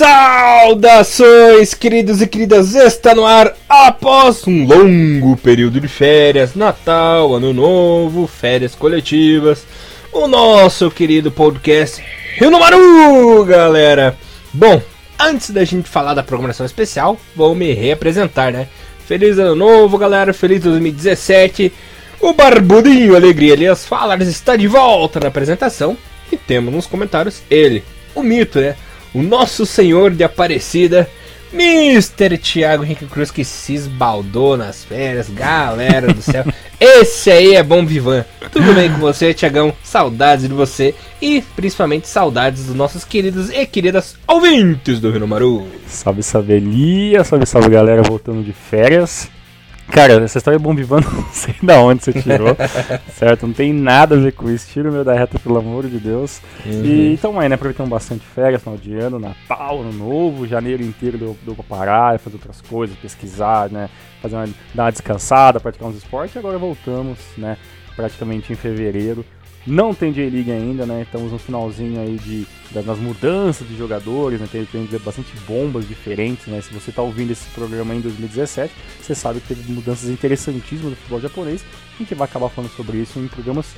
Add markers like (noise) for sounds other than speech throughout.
Saudações, queridos e queridas! Está no ar após um longo período de férias, Natal, Ano Novo, férias coletivas, o nosso querido podcast Rio no Maru, galera! Bom, antes da gente falar da programação especial, vou me reapresentar, né? Feliz Ano Novo, galera! Feliz 2017! O Barbudinho Alegria Elias Falares está de volta na apresentação e temos nos comentários ele, o mito, né? O nosso senhor de Aparecida, Mr. Thiago Henrique Cruz, que se esbaldou nas férias, galera do céu. (laughs) Esse aí é bom Vivan. Tudo bem com você, Tiagão? Saudades de você e principalmente saudades dos nossos queridos e queridas ouvintes do Rio Maru. Salve, salve Elia, salve, salve galera voltando de férias. Cara, essa história é bom vivando, (laughs) não sei da onde você tirou, (laughs) certo? Não tem nada a ver com isso. Tira o meu da reta, pelo amor de Deus. Uhum. E então aí, né? Aproveitando bastante férias, final de ano, Natal, Ano Novo, janeiro inteiro deu, deu pra parar, fazer outras coisas, pesquisar, né? Fazer uma, dar uma descansada, praticar uns esportes. E agora voltamos, né? Praticamente em fevereiro. Não tem J-League ainda, né? Estamos no finalzinho aí de, das mudanças de jogadores, né? Tem, tem bastante bombas diferentes, né? Se você está ouvindo esse programa em 2017, você sabe que teve mudanças interessantíssimas do futebol japonês. A gente vai acabar falando sobre isso em programas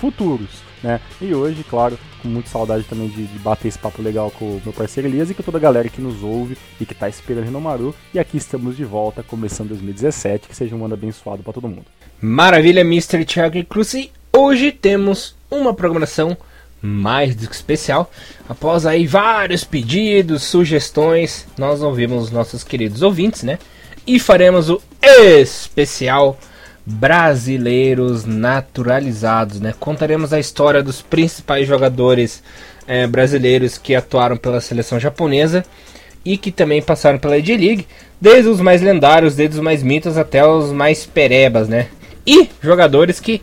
futuros, né? E hoje, claro, com muita saudade também de, de, bater esse papo legal com o meu parceiro Elias e com toda a galera que nos ouve e que está esperando Renomaru. E aqui estamos de volta, começando 2017. Que seja um ano abençoado para todo mundo. Maravilha, Mr. Thiago Cruz. Hoje temos uma programação mais do que especial. Após aí vários pedidos, sugestões, nós ouvimos nossos queridos ouvintes, né? E faremos o especial brasileiros naturalizados, né? Contaremos a história dos principais jogadores é, brasileiros que atuaram pela seleção japonesa e que também passaram pela J-League, desde os mais lendários, desde os mais mitos até os mais perebas, né? E jogadores que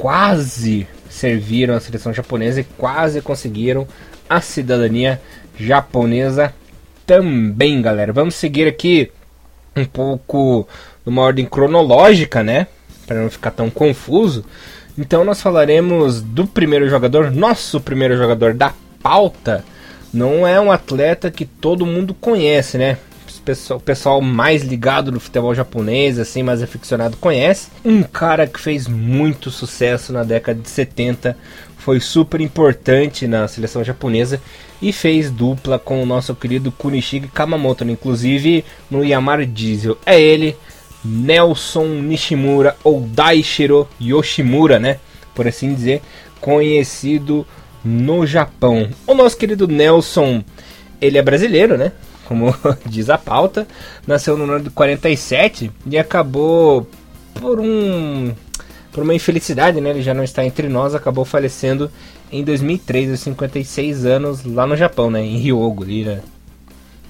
quase serviram a seleção japonesa e quase conseguiram a cidadania japonesa também, galera. Vamos seguir aqui um pouco numa ordem cronológica, né? Para não ficar tão confuso. Então nós falaremos do primeiro jogador, nosso primeiro jogador da pauta. Não é um atleta que todo mundo conhece, né? O pessoal mais ligado no futebol japonês, assim, mais aficionado, conhece. Um cara que fez muito sucesso na década de 70, foi super importante na seleção japonesa e fez dupla com o nosso querido Kunishige Kamamoto, inclusive no Yamar Diesel. É ele, Nelson Nishimura ou Daishiro Yoshimura, né? Por assim dizer, conhecido no Japão. O nosso querido Nelson, ele é brasileiro, né? Como (laughs) diz a pauta, nasceu no ano de 47 e acabou por um por uma infelicidade, né? Ele já não está entre nós, acabou falecendo em 2003, aos 56 anos, lá no Japão, né? Em Ryogo, ali, né?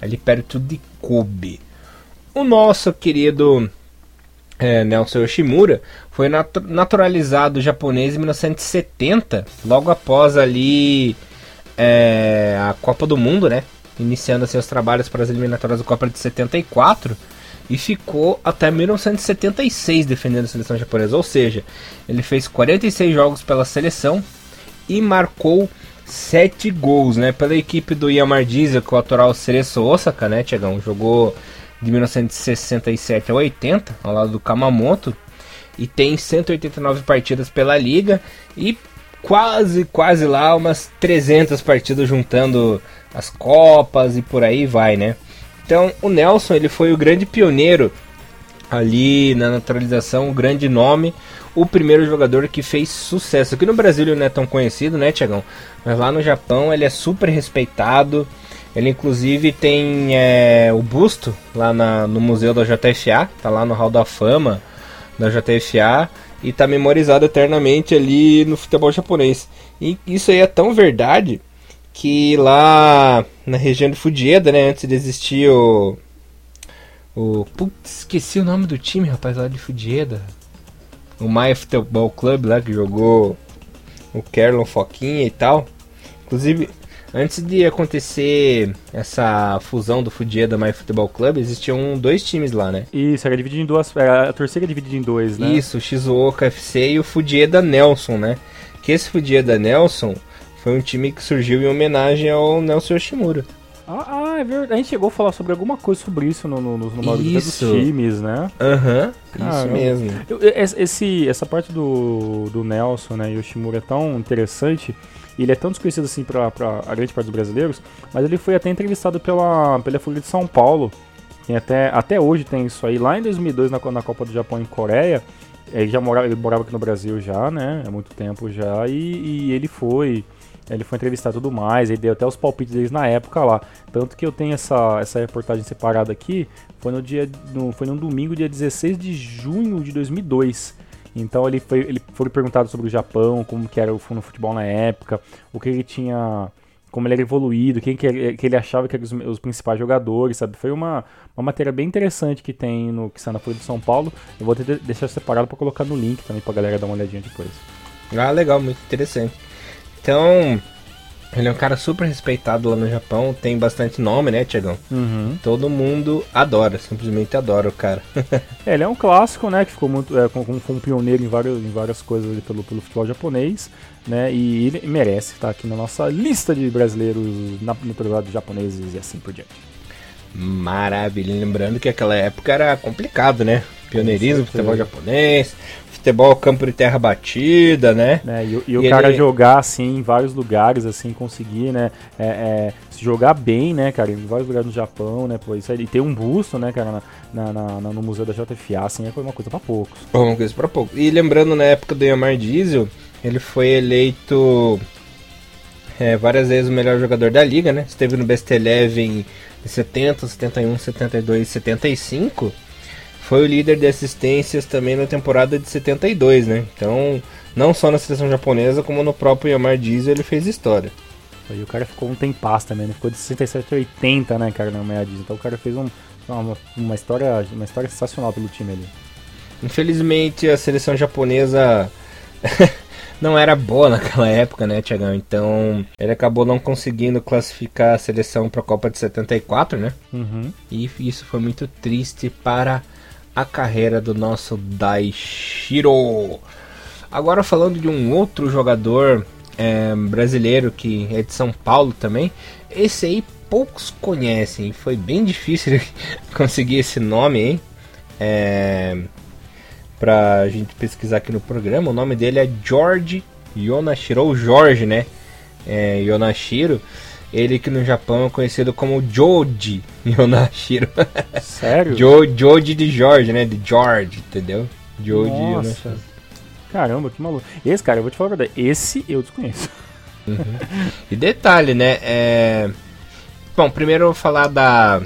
ali perto de Kobe. O nosso querido é, Nelson Yoshimura foi nat naturalizado japonês em 1970, logo após ali é, a Copa do Mundo, né? Iniciando seus trabalhos para as eliminatórias do Copa de 74 e ficou até 1976 defendendo a seleção japonesa. Ou seja, ele fez 46 jogos pela seleção e marcou 7 gols, né? Pela equipe do Yamar Diesel, com o atual Cereço Osaka, né, Tiagão? Jogou de 1967 a 80, ao lado do Kamamoto, e tem 189 partidas pela liga e quase, quase lá umas 300 partidas juntando as Copas e por aí vai, né? Então o Nelson ele foi o grande pioneiro ali na naturalização, o grande nome, o primeiro jogador que fez sucesso. Aqui no Brasil ele não é tão conhecido, né, Tiagão? Mas lá no Japão ele é super respeitado. Ele inclusive tem é, o busto lá na, no museu da JFA, tá lá no Hall da Fama da JFA e tá memorizado eternamente ali no futebol japonês. E isso aí é tão verdade que lá na região de Fujieda, né, antes de existir o o putz, esqueci o nome do time, rapaz, lá de Fujieda. O Maia Futebol Club lá que jogou o Kerlon Foquinha e tal. Inclusive, antes de acontecer essa fusão do Fujieda Maia Futebol Club, existiam dois times lá, né? Isso, era dividido em duas, era, a torcida dividida em dois, né? Isso, o Shizuoka FC e o Fujieda Nelson, né? Que esse Fujieda Nelson foi um time que surgiu em homenagem ao Nelson Yoshimura. Ah, ah é verdade. A gente chegou a falar sobre alguma coisa sobre isso no, no, no, no dos times, né? Aham, uhum, isso mesmo. Eu, esse, essa parte do, do Nelson, né, Yoshimura é tão interessante ele é tão desconhecido assim para a grande parte dos brasileiros, mas ele foi até entrevistado pela, pela Folha de São Paulo. Tem até, até hoje tem isso aí. Lá em 2002, na, na Copa do Japão em Coreia, ele já morava, ele morava aqui no Brasil já, né? Há muito tempo já. E, e ele foi. Ele foi entrevistar tudo mais, ele deu até os palpites deles na época lá. Tanto que eu tenho essa, essa reportagem separada aqui. Foi no dia. No, foi num domingo, dia 16 de junho de 2002. Então ele foi, ele foi perguntado sobre o Japão, como que era o futebol na época, o que ele tinha, como ele era evoluído, quem que ele, que ele achava que eram os, os, principais jogadores, sabe? Foi uma, uma matéria bem interessante que tem no que está na Folha de São Paulo. Eu vou ter, deixar separado para colocar no link também para galera dar uma olhadinha depois. Ah, legal, muito interessante. Então, ele é um cara super respeitado lá no Japão, tem bastante nome, né, Tiagão? Uhum. Todo mundo adora, simplesmente adora o cara. (laughs) é, ele é um clássico, né, que ficou muito, é, como, foi um pioneiro em, vários, em várias coisas pelo, pelo futebol japonês, né, e ele merece estar aqui na nossa lista de brasileiros na naturalidade japoneses e assim por diante. Maravilha, lembrando que aquela época era complicado, né? Pioneirismo, futebol japonês, futebol campo de terra batida, né? É, e, e, e, o cara ele... jogar assim em vários lugares, assim, conseguir, né? É, é, se jogar bem, né, cara, em vários lugares do Japão, né? Pô, isso aí, e ter um busto, né, cara, na, na, na, no museu da JFA, assim, é uma coisa para poucos. Uma coisa para poucos. E lembrando, na época do Yamar Diesel, ele foi eleito é, várias vezes o melhor jogador da liga, né? Esteve no Best Eleven em 70, 71, 72 e 75 foi o líder de assistências também na temporada de 72, né? Então, não só na seleção japonesa, como no próprio Yamar Diesel ele fez história. E o cara ficou um tempaz também, né? Ficou de 67 a 80, né, cara, na Yamar Diesel. Então o cara fez um, uma, uma, história, uma história sensacional pelo time ali. Infelizmente a seleção japonesa (laughs) não era boa naquela época, né, Tiagão? Então ele acabou não conseguindo classificar a seleção para a Copa de 74, né? Uhum. E isso foi muito triste para a carreira do nosso Daishiro. Agora falando de um outro jogador é, brasileiro que é de São Paulo também, esse aí poucos conhecem, foi bem difícil (laughs) conseguir esse nome, hein? É, pra gente pesquisar aqui no programa, o nome dele é George Yonashiro, ou Jorge, né? É, Yonashiro. Ele que no Japão é conhecido como Joji Yonashiro. Sério? (laughs) jo, Joji de Jorge, né? De George, entendeu? Joji Yonashiro. Caramba, que maluco. Esse, cara, eu vou te falar a verdade. Esse eu desconheço. Uhum. E detalhe, né? É... Bom, primeiro eu vou falar da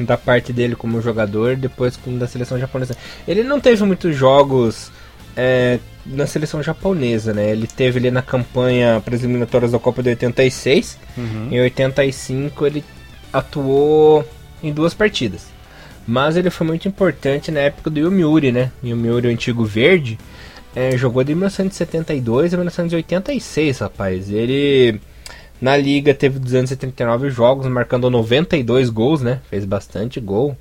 da parte dele como jogador, depois da seleção japonesa. Ele não teve muitos jogos é, na seleção japonesa, né? Ele teve ali na campanha para as eliminatórias da Copa de 86. Uhum. Em 85 ele atuou em duas partidas. Mas ele foi muito importante na época do Yomiuri, né? Yomiuri, o antigo verde, é, jogou de 1972 a 1986, rapaz. Ele na liga teve 279 jogos, marcando 92 gols, né? Fez bastante gol.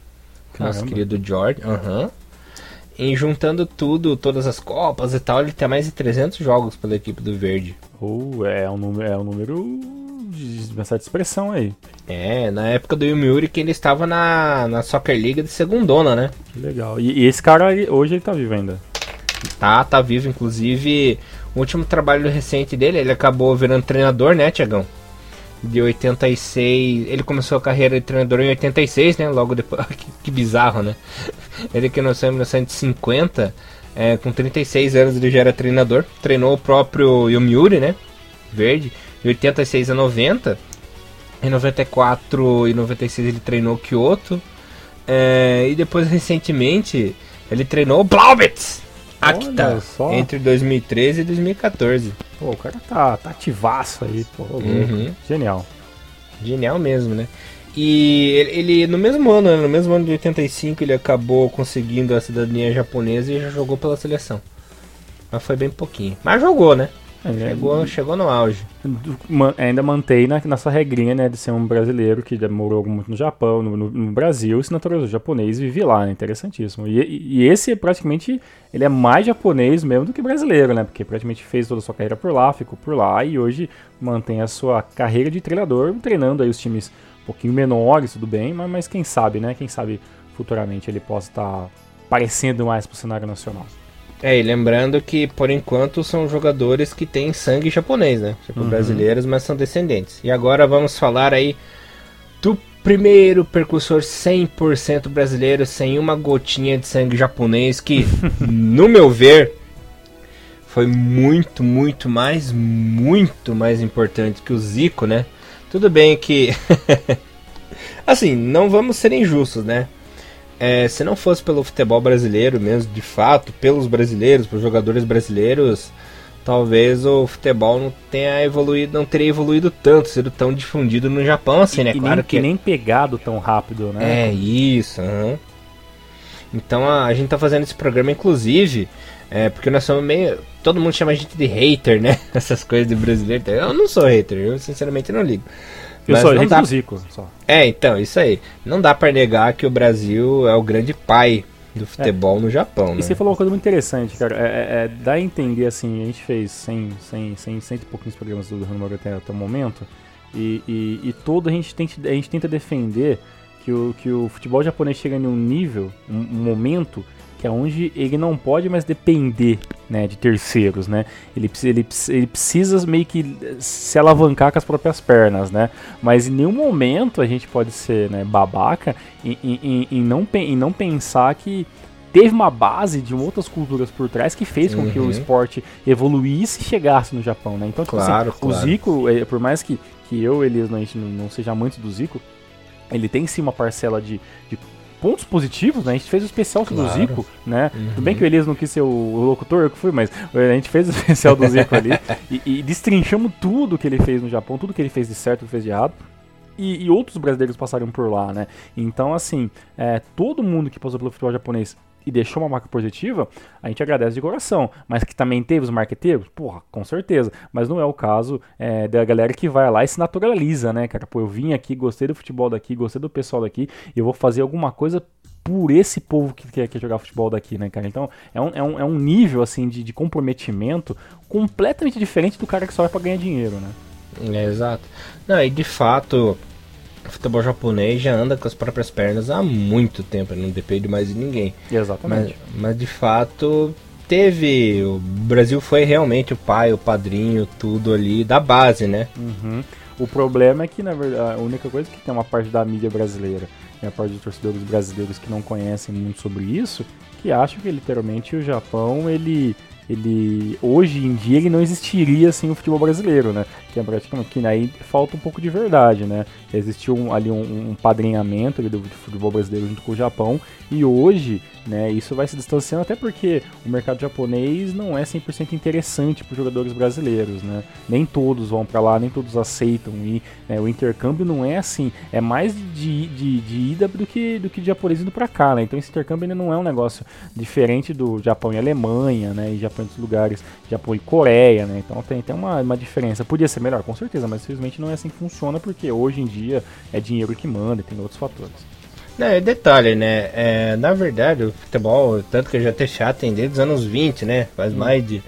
Caramba. Nosso querido George. Aham. Uhum. E juntando tudo, todas as copas e tal, ele tem mais de 300 jogos pela equipe do Verde. Uh, é um número, é um número de certa expressão aí. É, na época do Yomiuri que ele estava na, na Soccer League de segundona, né? Legal. E, e esse cara hoje ele tá vivo ainda? Tá, tá vivo. Inclusive, o último trabalho recente dele, ele acabou virando treinador, né, Tiagão? de 86. Ele começou a carreira de treinador em 86, né? Logo depois. (laughs) que bizarro, né? Ele que nasceu em 1950, é, com 36 anos ele já era treinador. Treinou o próprio Yomiuri, né? Verde, de 86 a 90. Em 94 e 96 ele treinou Kyoto. É, e depois, recentemente, ele treinou Blaubitz! Acta, entre 2013 e 2014. Pô, o cara tá, tá ativaço aí, pô. Uhum. Genial. Genial mesmo, né? E ele, ele, no mesmo ano, né, no mesmo ano de 85, ele acabou conseguindo a cidadania japonesa e já jogou pela seleção. Mas foi bem pouquinho. Mas jogou, né? É, chegou, é, chegou no auge. Ainda mantém na, nessa regrinha, né, de ser um brasileiro que morou muito no Japão, no, no, no Brasil, se naturalizou japonês e vive lá, né, interessantíssimo. E, e, esse, praticamente, ele é mais japonês mesmo do que brasileiro, né, porque praticamente fez toda a sua carreira por lá, ficou por lá e hoje mantém a sua carreira de treinador, treinando aí os times pouquinho menores, tudo bem, mas, mas quem sabe, né? Quem sabe futuramente ele possa estar tá aparecendo mais pro cenário nacional. É, e lembrando que por enquanto são jogadores que têm sangue japonês, né? Tipo uhum. brasileiros, mas são descendentes. E agora vamos falar aí do primeiro percussor 100% brasileiro, sem uma gotinha de sangue japonês, que, (laughs) no meu ver, foi muito, muito mais, muito mais importante que o Zico, né? Tudo bem que. (laughs) assim, não vamos ser injustos, né? É, se não fosse pelo futebol brasileiro mesmo, de fato, pelos brasileiros, pelos jogadores brasileiros, talvez o futebol não tenha evoluído, não teria evoluído tanto, sido tão difundido no Japão, assim, né? E claro nem, que nem pegado tão rápido, né? É isso. Uhum. Então a, a, gente tá fazendo esse programa, inclusive, é, porque nós somos meio. Todo mundo chama a gente de hater, né? (laughs) Essas coisas de brasileiro. Eu não sou hater, eu sinceramente não ligo. Eu Mas sou gente dá... do Zico, só. É, então, isso aí. Não dá para negar que o Brasil é o grande pai do futebol é. no Japão, né? E você falou uma coisa muito interessante, cara. É, é, é dá a entender, assim, a gente fez 100, 100, 100, 100 e pouquinhos programas do Rano até, até o momento, e, e, e, todo a gente, tenta, a gente tenta defender que o, que o futebol japonês chega em um nível, um, um momento que é onde ele não pode mais depender né, de terceiros, né? Ele, ele, ele precisa meio que se alavancar com as próprias pernas, né? Mas em nenhum momento a gente pode ser né, babaca em, em, em, não, em não pensar que teve uma base de outras culturas por trás que fez com uhum. que o uhum. esporte evoluísse e chegasse no Japão, né? Então, tipo claro, assim, claro. o Zico, é, por mais que, que eu e Elias não, não seja muito do Zico, ele tem sim uma parcela de, de pontos positivos, né? A gente fez o especial claro. do Zico, né? Uhum. Tudo bem que o Elias não quis ser o, o locutor, eu que fui, mas a gente fez o (laughs) especial do Zico ali e, e, destrinchamos tudo que ele fez no Japão, tudo que ele fez de certo e fez de errado. E, e, outros brasileiros passaram por lá, né? Então, assim, é, todo mundo que passou pelo futebol japonês e deixou uma marca positiva, a gente agradece de coração. Mas que também teve os marqueteiros? Porra, com certeza. Mas não é o caso é, da galera que vai lá e se naturaliza, né, cara? Pô, eu vim aqui, gostei do futebol daqui, gostei do pessoal daqui, eu vou fazer alguma coisa por esse povo que quer, quer jogar futebol daqui, né, cara? Então é um, é um, é um nível, assim, de, de comprometimento completamente diferente do cara que só vai pra ganhar dinheiro, né? É, exato. Não, e de fato, o futebol japonês já anda com as próprias pernas há muito tempo, não depende mais de ninguém. Exatamente. Mas, mas de fato teve. O Brasil foi realmente o pai, o padrinho, tudo ali da base, né? Uhum. O problema é que, na verdade, a única coisa é que tem uma parte da mídia brasileira e a parte de torcedores brasileiros que não conhecem muito sobre isso, que acham que literalmente o Japão ele ele hoje em dia ele não existiria sem o futebol brasileiro, né? Que é praticamente que aí falta um pouco de verdade, né? Existiu um, ali um, um padrinhamento do futebol brasileiro junto com o Japão e hoje né? Isso vai se distanciando até porque o mercado japonês não é 100% interessante para os jogadores brasileiros, né? Nem todos vão para lá, nem todos aceitam e né, o intercâmbio não é assim, é mais de, de, de ida do que do que de japonês indo para cá, né? Então esse intercâmbio ainda não é um negócio diferente do Japão e Alemanha, né? E Japão em outros lugares, Japão e Coreia, né? Então tem, tem uma, uma diferença. Podia ser melhor, com certeza, mas infelizmente não é assim que funciona porque hoje em dia é dinheiro que manda e tem outros fatores. Não, é detalhe, né? É, na verdade, o futebol, tanto que eu já até chato, tem desde os anos 20, né? Faz hum. mais de.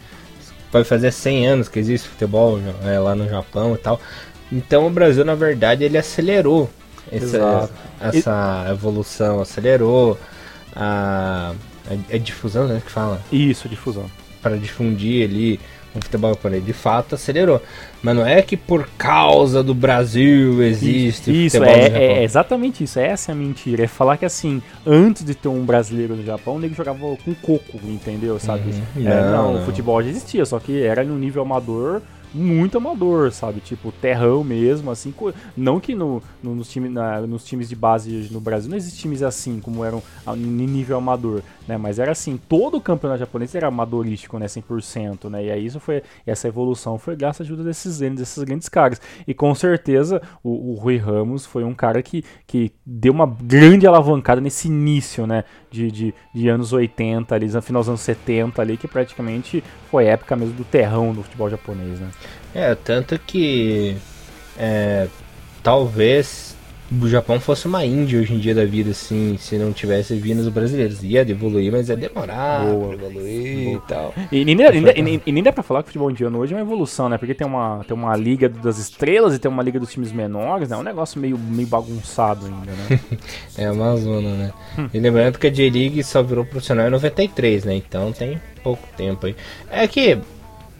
Vai fazer 100 anos que existe futebol é, lá no Japão e tal. Então o Brasil, na verdade, ele acelerou essa, essa e... evolução, acelerou a, a, a, difusão, né? Que fala? Isso, difusão. Para difundir ali o futebol japonês. De fato, acelerou. Mas não é que por causa do Brasil existe isso, futebol é, é, exatamente isso. Essa é a mentira. É falar que assim, antes de ter um brasileiro no Japão, o nego jogava com coco, entendeu? Sabe? Uhum. É, não, não, o futebol já existia, só que era no nível amador muito amador, sabe? Tipo, terrão mesmo, assim. Não que no, no nos, time, na, nos times de base no Brasil não existem times assim, como eram em nível amador, né? Mas era assim, todo o campeonato japonês era amadorístico, né? 100%, né? E aí isso foi, essa evolução foi graças à ajuda desses, desses grandes caras. E com certeza o, o Rui Ramos foi um cara que, que deu uma grande alavancada nesse início, né? De, de, de anos 80, ali, final dos anos 70 ali, que praticamente foi época mesmo do terrão do futebol japonês, né? É, tanto que é, talvez o Japão fosse uma Índia hoje em dia da vida, assim, se não tivesse vindo os brasileiros. Ia evoluir, mas ia demorar Boa. evoluir Boa. e tal. E nem, dá- e nem- e nem- e nem dá pra falar que o futebol indiano hoje é uma evolução, né? Porque tem uma, tem uma liga das estrelas e tem uma liga dos times menores, né? É um negócio meio, meio bagunçado ainda, né? (laughs) É uma zona, né? E lembrando que a J-League só virou profissional em 93, né? Então tem pouco tempo aí. É que,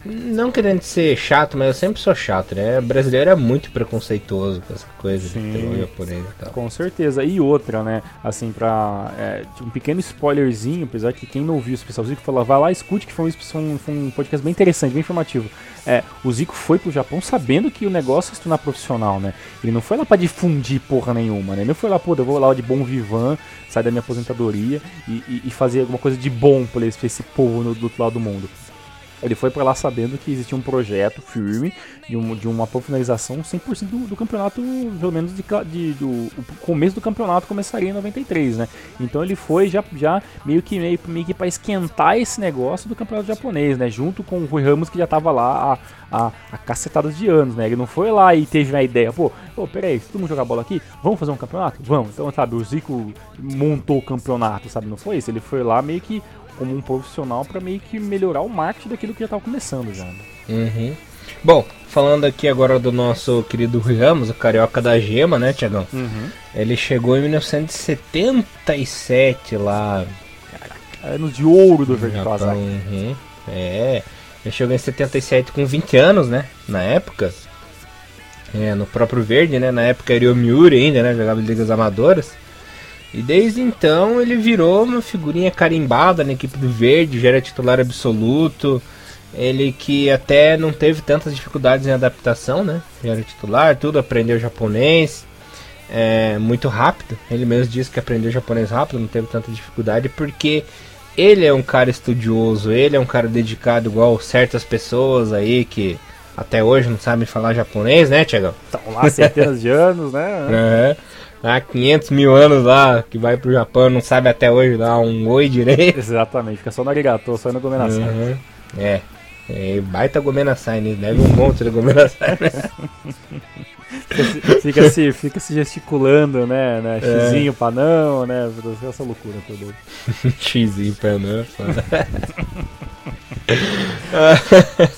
não querendo ser chato, mas eu sempre sou chato, né? O brasileiro é muito preconceituoso com essa coisa Sim. de futebol japonês e tal. Com certeza. E outra, né? Assim, pra. é, um pequeno spoilerzinho, apesar que quem não ouviu o especial Zico falou, vai lá, escute, que foi um, foi um- foi um podcast bem interessante, bem informativo. É, o Zico foi pro Japão sabendo que o negócio ia se tornar profissional, né? Ele não foi lá pra difundir porra nenhuma, né? Ele não foi lá, pô, eu vou lá de bom vivan, sair da minha aposentadoria e, e- e fazer alguma coisa de bom pra esse, pra esse povo no, do outro lado do mundo. Ele foi pra lá sabendo que existia um projeto firme de, um, de uma profissionalização 100% do, do campeonato, pelo menos de, de- do o começo do campeonato começaria em 93, né? Então ele foi já, já meio que meio, meio que para esquentar esse negócio do campeonato japonês, né? Junto com o Rui Ramos que já tava lá há, há, há cacetadas de anos, né? Ele não foi lá e teve uma ideia, pô, pô, peraí, se todo mundo jogar bola aqui, vamos fazer um campeonato? Vamos. Então, sabe, o Zico montou o campeonato, sabe? Não foi isso? Ele foi lá meio que como um profissional para meio que melhorar o marketing daquilo que já tava começando já. né? Uhum. Bom, falando aqui agora do nosso querido Ramos, o carioca da gema, né, Tiagão? Ele chegou em 1977 lá Anos de ouro do Verde. Kawasaki. Uhum. É, ele chegou em 77 com 20 anos, né? Na época. É, no próprio Verde, né? Na época era o Miuri ainda, né? Jogava em ligas amadoras. E desde então ele virou uma figurinha carimbada na equipe do Verde, já era titular absoluto. Ele que até não teve tantas dificuldades em adaptação, né? Já era titular, tudo, aprendeu japonês é, muito rápido. Ele mesmo disse que aprendeu japonês rápido, não teve tanta dificuldade, porque ele é um cara estudioso, ele é um cara dedicado igual certas pessoas aí que até hoje não sabem falar japonês, né, Tiagão? Estão lá centenas de anos, né? (laughs) Uhum. Há 500 mil anos lá, que vai pro Japão não sabe até hoje dar um oi direito. (laughs) Exatamente, fica só no arigato, só no gomenação. Uhum. É. É, baita Gomenasai, né? Deve um monte de Gomenasai, né? Fica se, fica se gesticulando, né? né É. Xizinho pra não, né? Essa loucura toda. (laughs) Xizinho pra não. (laughs)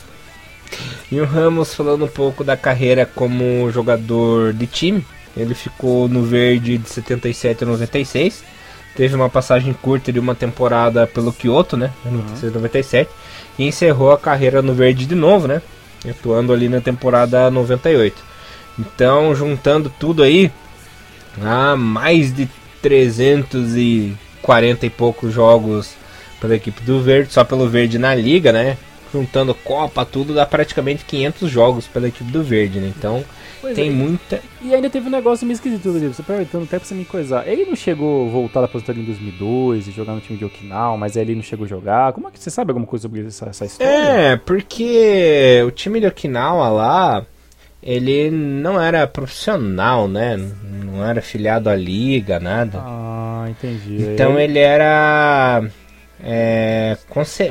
e o Ramos falando um pouco da carreira como jogador de time. Ele ficou no verde de 77 a 96. Teve uma passagem curta de uma temporada pelo Kyoto, né? Em 96 97. E encerrou a carreira no verde de novo, né? Atuando ali na temporada 98. Então, juntando tudo aí, há mais de 340 e poucos jogos pela equipe do Verde, só pelo Verde na liga, né? Juntando Copa, tudo, dá praticamente 500 jogos pela equipe do Verde, né? Então, Pois tem é. muita... E ainda teve um negócio meio esquisito, Rodrigo. Você aproveitando até pra você me coisar. Ele não chegou a voltar da aposentadoria em 2002 e jogar no time de Okinawa, mas ele não chegou a jogar. Como é que você sabe alguma coisa sobre essa, essa história? É, porque o time de Okinawa lá, ele não era profissional, né? Não era filiado à liga, nada. Ah, entendi. Então ele era é,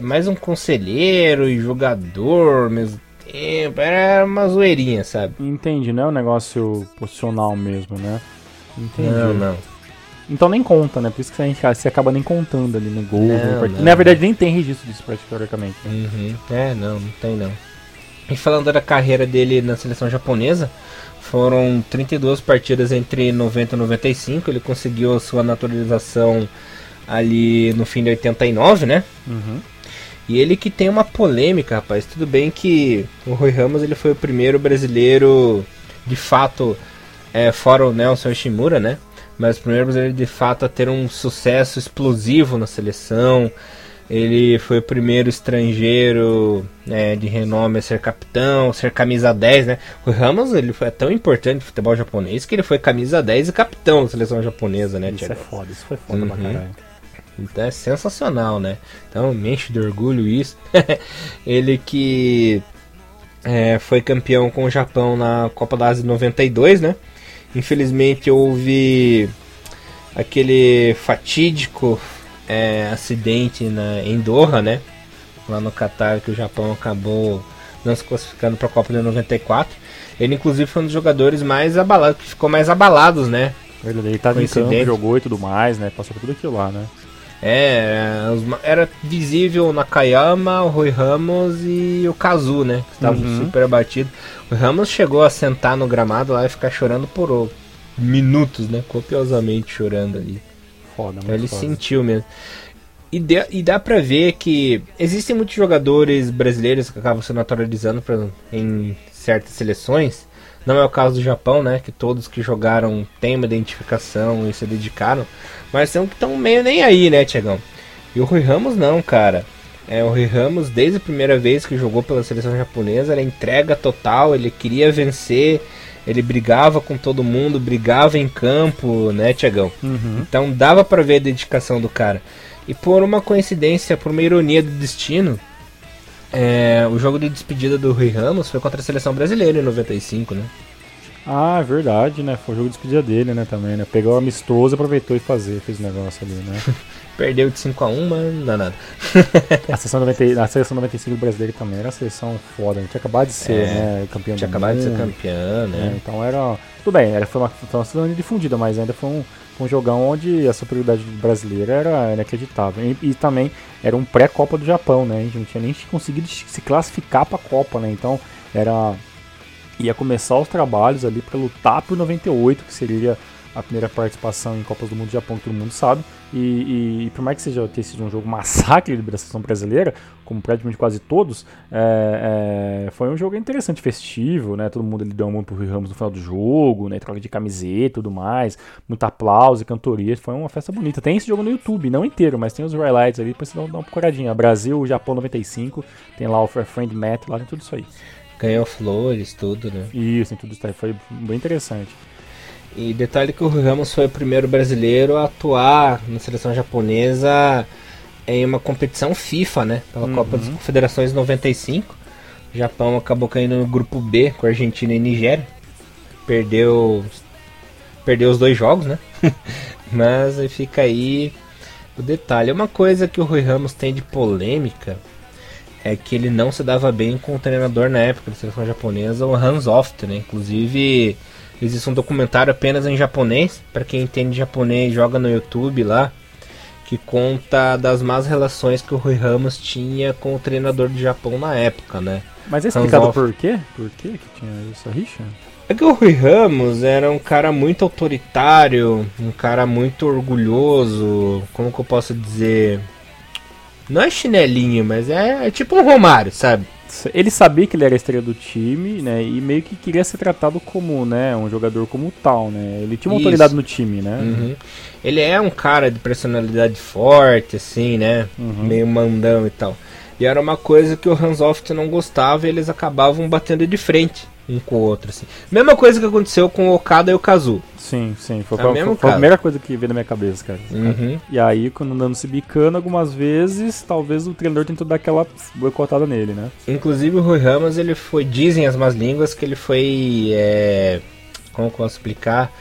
mais um conselheiro e jogador ao mesmo tempo. Era uma zoeirinha, sabe? Entendi, não é um negócio profissional mesmo, né? Entendi. Não, não. Então nem conta, né? Por isso que a gente você acaba nem contando ali no gol. Não, no part- não. Na verdade, nem tem registro disso, praticamente. né? Uhum. É, não, não tem não. E falando da carreira dele na seleção japonesa, foram 32 partidas entre 90 e 95. Ele conseguiu a sua naturalização ali no fim de 89, né? Uhum. E ele que tem uma polêmica, rapaz. Tudo bem que o Rui Ramos ele foi o primeiro brasileiro, de fato, é, fora o Nelson Ishimura, né? Mas o primeiro brasileiro de fato a ter um sucesso explosivo na seleção. Ele foi o primeiro estrangeiro né, de renome a ser capitão, ser camisa 10, né? O Ramos ele foi tão importante no futebol japonês que ele foi camisa 10 e capitão da seleção japonesa, né, Isso é Thiago? foda, isso foi foda pra Uhum. caralho. Então é sensacional, né? Então me enche de orgulho isso. (laughs) Ele que é, foi campeão com o Japão na Copa da Ásia 92, né? Infelizmente houve aquele fatídico é, acidente na, em Doha, né? Lá no Qatar que o Japão acabou não se classificando para a Copa de 94. Ele inclusive foi um dos jogadores mais abalados, que ficou mais abalados, né? Ele tava em campo, jogou e tudo mais, né? Passou por tudo aquilo lá, né? É, era visível o Nakayama, o Rui Ramos e o Kazu, né? Que estavam uhum. super abatidos. O Ramos chegou a sentar no gramado lá e ficar chorando por minutos, né? Copiosamente chorando ali. Foda, então ele foda. sentiu mesmo. E, de, e dá pra ver que existem muitos jogadores brasileiros que acabam se naturalizando pra, em certas seleções. Não é o caso do Japão, né? Que todos que jogaram têm uma identificação e se dedicaram. Mas são que estão meio nem aí, né, Tiagão? E o Rui Ramos não, cara. É, o Rui Ramos, desde a primeira vez que jogou pela seleção japonesa, era entrega total, ele queria vencer, ele brigava com todo mundo, brigava em campo, né, Tiagão? Uhum. Então dava para ver a dedicação do cara. E por uma coincidência, por uma ironia do destino, é, o jogo de despedida do Rui Ramos foi contra a seleção brasileira em 95, né? Ah, é verdade, né? Foi o jogo de despedida dele, né, também, né? Pegou o amistoso, aproveitou e fazer, fez o negócio ali, né? (laughs) Perdeu de 5x1, mas não dá nada. a, seleção 90, a seleção 95 brasileira também era uma seleção foda, né? Tinha acabado de ser, é, né? Campeão Tinha acabado mundo. de ser campeão, né? É, então era. Tudo bem, era, foi, uma, foi uma seleção difundida, mas ainda foi um, um jogão onde a superioridade brasileira era inacreditável. E, e também era um pré-Copa do Japão, né? A gente não tinha nem conseguido se classificar para a Copa, né? Então era ia começar os trabalhos ali para lutar por 98, que seria a primeira participação em Copas do Mundo do Japão, que todo mundo sabe. E, e, e por mais que seja ter sido um jogo massacre de seleção brasileira, como praticamente quase todos, é, é, foi um jogo interessante, festivo, né? Todo mundo ele deu uma mão pro Rui Ramos no final do jogo, né? Troca de camiseta e tudo mais, muito aplauso e cantoria. Foi uma festa bonita. Tem esse jogo no YouTube, não inteiro, mas tem os highlights ali pra você dar uma procuradinha. Brasil, Japão 95, tem lá o Friend Matt, lá tem tudo isso aí. Ganhou flores, tudo, né? Isso, tem tudo isso aí. Foi bem interessante. E detalhe que o Ramos foi o primeiro brasileiro a atuar na seleção japonesa em uma competição FIFA, né? Pela uhum. Copa das Confederações 95. O Japão acabou caindo no grupo B com Argentina e Nigéria. Perdeu perdeu os dois jogos, né? (laughs) Mas fica aí o detalhe. Uma coisa que o Rui Ramos tem de polêmica é que ele não se dava bem com o treinador na época da seleção japonesa, o Hans Oft, né? Inclusive Existe um documentário apenas em japonês, para quem entende japonês, joga no YouTube lá, que conta das más relações que o Rui Ramos tinha com o treinador do Japão na época, né? Mas é explicado Hansoff... por quê? Por quê que tinha essa rixa? É que o Rui Ramos era um cara muito autoritário, um cara muito orgulhoso, como que eu posso dizer? Não é chinelinho, mas é, é tipo um Romário, sabe? Ele sabia que ele era a estrela do time, né? E meio que queria ser tratado como, né, um jogador como tal, né? Ele tinha uma Isso. autoridade no time, né? Uhum. Ele é um cara de personalidade forte, assim, né? Uhum. Meio mandão e tal. E era uma coisa que o Hans Oft não gostava e eles acabavam batendo de frente um com o outro, assim. Mesma coisa que aconteceu com o Okada e o Kazu. Sim, sim. Foi, é foi, foi a primeira coisa que veio na minha cabeça, cara. Uhum. E aí, quando andando se bicando algumas vezes, talvez o treinador tentou dar aquela boicotada nele, né? Inclusive o Rui Ramos, ele foi, dizem as más línguas, que ele foi. É, como posso explicar?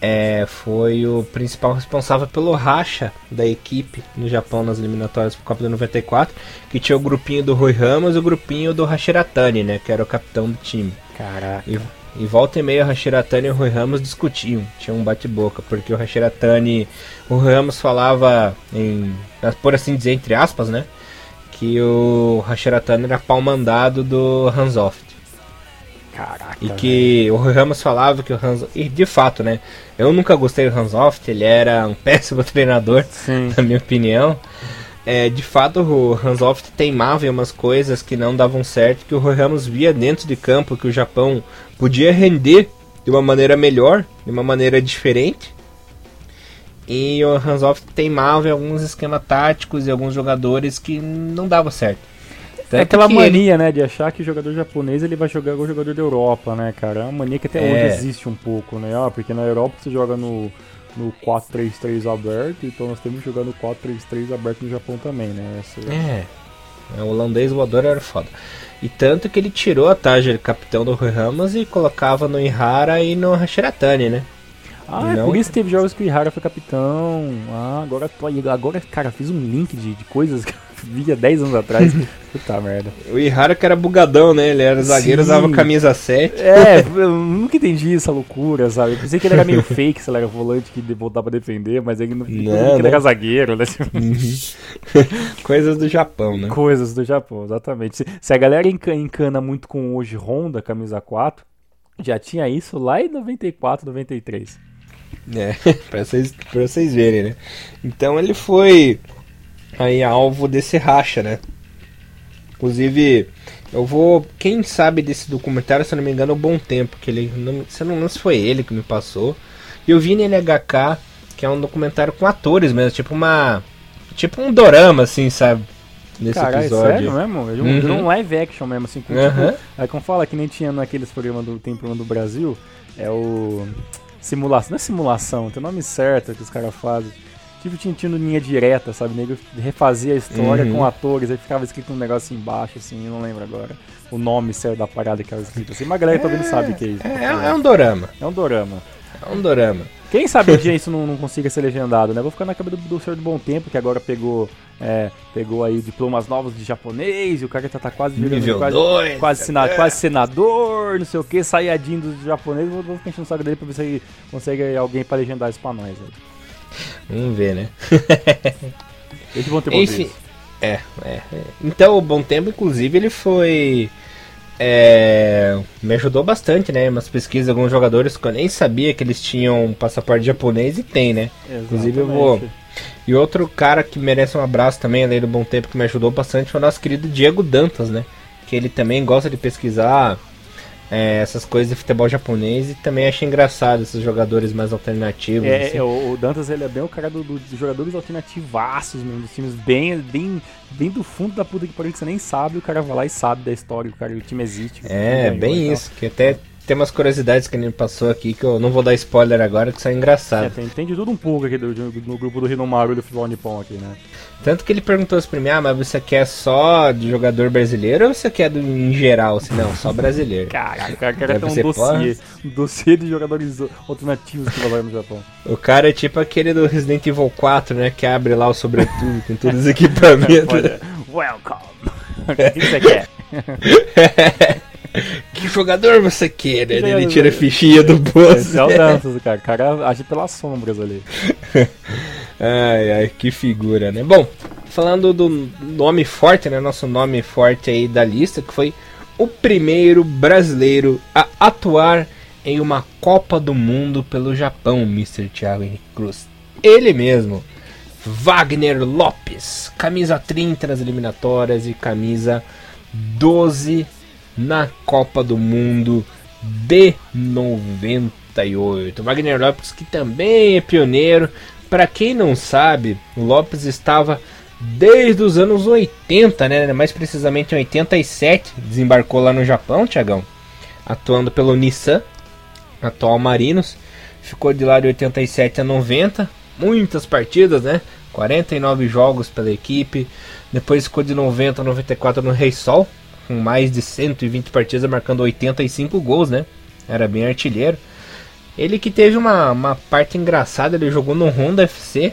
É, foi o principal responsável pelo racha da equipe no Japão nas eliminatórias por Copa de 94, que tinha o grupinho do Rui Ramos e o grupinho do Hashiratani, né, que era o capitão do time. Caraca. E, e volta e meia o Hashiratani e o Rui Ramos discutiam, tinha um bate-boca, porque o Hashiratani, o Rui Ramos falava em, por assim dizer, entre aspas, né, que o Hashiratani era pau mandado do Hansoft. Caraca. E que o Ramos falava que o Hans. E de fato, né? Eu nunca gostei do Hans Oft, ele era um (laughs) péssimo treinador, Sim. na minha opinião. É, de fato, o Hans Oft teimava em umas coisas que não davam certo, que o Ramos via dentro de campo que o Japão podia render de uma maneira melhor, de uma maneira diferente. E o Hans Oft teimava em alguns esquemas táticos e alguns jogadores que não dava certo. É aquela mania, ele... né, de achar que o jogador japonês ele vai jogar igual o jogador da Europa, né, cara? É uma mania que até é. hoje existe um pouco, né? Ah, porque na Europa você joga no, no 4-3-3 aberto, então nós temos que jogar no 4-3-3 aberto no Japão também, né? Essa... É. é. O holandês voador era foda. E tanto que ele tirou a de capitão do Rui Ramos e colocava no Ihara e no Hashiratani, né? Ah, não... é por isso que teve jogos que o Ihara foi capitão. Ah, agora, agora cara, fiz um link de, de coisas (laughs) via 10 anos atrás. (laughs) Puta merda. O Ihara que era bugadão, né? Ele era zagueiro, Sim. usava camisa 7. É, eu nunca entendi essa loucura, sabe? Eu pensei que ele era meio (laughs) fake, se ele era volante que voltava pra defender, mas ele não, Não, que ele não. era zagueiro, né? (laughs) Coisas do Japão, né? Coisas do Japão, exatamente. Se, se a galera enca- encana muito com hoje Honda, camisa 4, já tinha isso lá em 94, 93. É, pra vocês, pra vocês verem, né? Então ele foi aí alvo desse racha, né? Inclusive, eu vou. Quem sabe desse documentário, se eu não me engano, é o Bom Tempo, que ele. Não, se eu não se foi ele que me passou. E eu vi nele HK, que é um documentário com atores mesmo, tipo uma. Tipo um dorama, assim, sabe? Nesse Caralho, é episódio. sério mesmo? Ele Uhum. virou um live action mesmo, assim. Com, Aham. tipo, aí como fala que nem tinha naqueles programas do. Tem programa do Brasil, é o. Simulação. Não é simulação, tem o nome certo que os caras fazem. Tipo, no linha direta, sabe? Nego refazia a história Uhum. com atores, aí ficava escrito um negócio embaixo, assim, eu não lembro agora. O nome certo da parada que era escrito assim. Mas a galera talvez não sabe o que é isso. É, é um dorama. É um dorama. É um dorama. Quem sabe um dia isso não, não consiga ser legendado, né? Vou ficar na cabeça do, do Senhor do Bom Tempo, que agora pegou, é, pegou aí diplomas novos de japonês, e o cara já tá quase virando Nível quase, 2. quase, sena- quase senador, não sei o que, saiadinho dos japoneses. Vou, vou ficar enchendo o saco dele pra ver se consegue alguém pra legendar isso pra nós. Aí. Vamos ver, né? Eles vão ter Enfim, é, é, é. Então, o Bom Tempo, inclusive, ele foi. é, me ajudou bastante, né? Umas pesquisas, alguns jogadores que eu nem sabia que eles tinham um passaporte japonês e tem, né? inclusive, eu vou- Exatamente. E outro cara que merece um abraço também, além do Bom Tempo, que me ajudou bastante, foi o nosso querido Diego Dantas, né? Que ele também gosta de pesquisar é, essas coisas de futebol japonês e também acha engraçado esses jogadores mais alternativos. É, assim. é, o, o Dantas ele é bem o cara do- do- dos jogadores alternativaços mesmo, dos times bem, bem, bem do fundo da puta que pariu que você nem sabe, o cara vai lá e sabe da história, o cara, o time existe. o time É, bem isso. Que até tem umas curiosidades que ele passou aqui que eu não vou dar spoiler agora, que são É, engraçadas. tem, tem de tudo um pouco aqui do, do- no grupo do Rinomaru do futebol nipon aqui, né? Tanto que ele perguntou assim pra mim, ah, mas você quer só de jogador brasileiro ou você quer do, em geral? Assim, não, só brasileiro. Caralho, o cara quer ter um dossiê, um dossiê de jogadores alternativos que vai no Japão. O cara é tipo aquele do Resident Evil 4, né? Que abre lá o sobretudo com todos os (laughs) equipamentos. Welcome! (laughs) o que que você quer? (laughs) (laughs) que jogador você quer? né? Ele tira a fichinha do bolso. Esse é o Dantas, cara. O cara age pelas sombras ali. (laughs) Ai, ai, que figura, né? Bom, falando do nome forte, né? Nosso nome forte aí da lista, que foi o primeiro brasileiro a atuar em uma Copa do Mundo pelo Japão, Mr. Thiago Henrique Cruz. Ele mesmo, Wagner Lopes, camisa 30 nas eliminatórias e camisa 12 na Copa do Mundo de 98. Wagner Lopes que também é pioneiro. Para quem não sabe, o Lopes estava desde os anos 80, né? Mais precisamente em 87, desembarcou lá no Japão, Tiagão, atuando pelo Nissan, atual Marinos. Ficou de lá de 87 a 90, muitas partidas, né? 49 jogos pela equipe. Depois ficou de 90 a 94 no Rei Sol, com mais de 120 partidas, marcando 85 gols, né? Era bem artilheiro. Ele que teve uma, uma parte engraçada, ele jogou no Honda FC.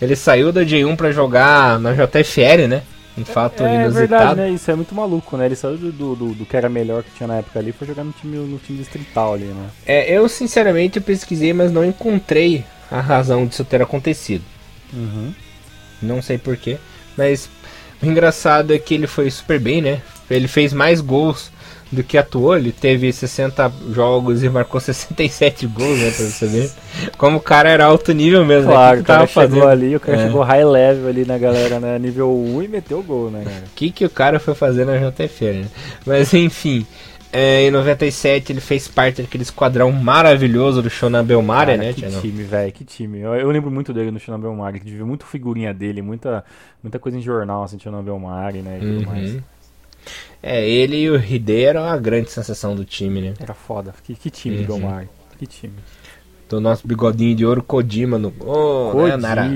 Ele saiu da J1 pra jogar na JFL, né? Um fato É, é inusitado. verdade, né? Isso é muito maluco, né? Ele saiu do, do, do- que era melhor que tinha na época ali foi jogar no time, no time distrital ali, né? É, eu sinceramente pesquisei, mas não encontrei a razão disso ter acontecido. Uhum. Não sei porquê. Mas o engraçado é que ele foi super bem, né? Ele fez mais gols do que atuou. Ele teve 60 jogos e marcou (laughs) 67 gols, né? Pra você ver. Como o cara era alto nível mesmo. né? Claro, que o cara tava chegou fazendo? ali, o cara É. chegou high level ali na galera, né? Nível 1 e meteu o gol, né? O que, que o cara foi fazer na JFL, né? Mas enfim, é, em 97 ele fez parte daquele esquadrão maravilhoso do Shonan Belmaria, Cara, né, que Tiagão? time, velho, que time. Eu, eu lembro muito dele no Shonan Belmari, que viu muito figurinha dele, muita, muita coisa em jornal, assim, Shonan Belmari, né, e tudo mais. É, ele e o Hide eram a grande sensação do time, né? Era foda. Que, que time, Uhum. Que time. Do nosso bigodinho de ouro, Kojima no gol, né? Nara,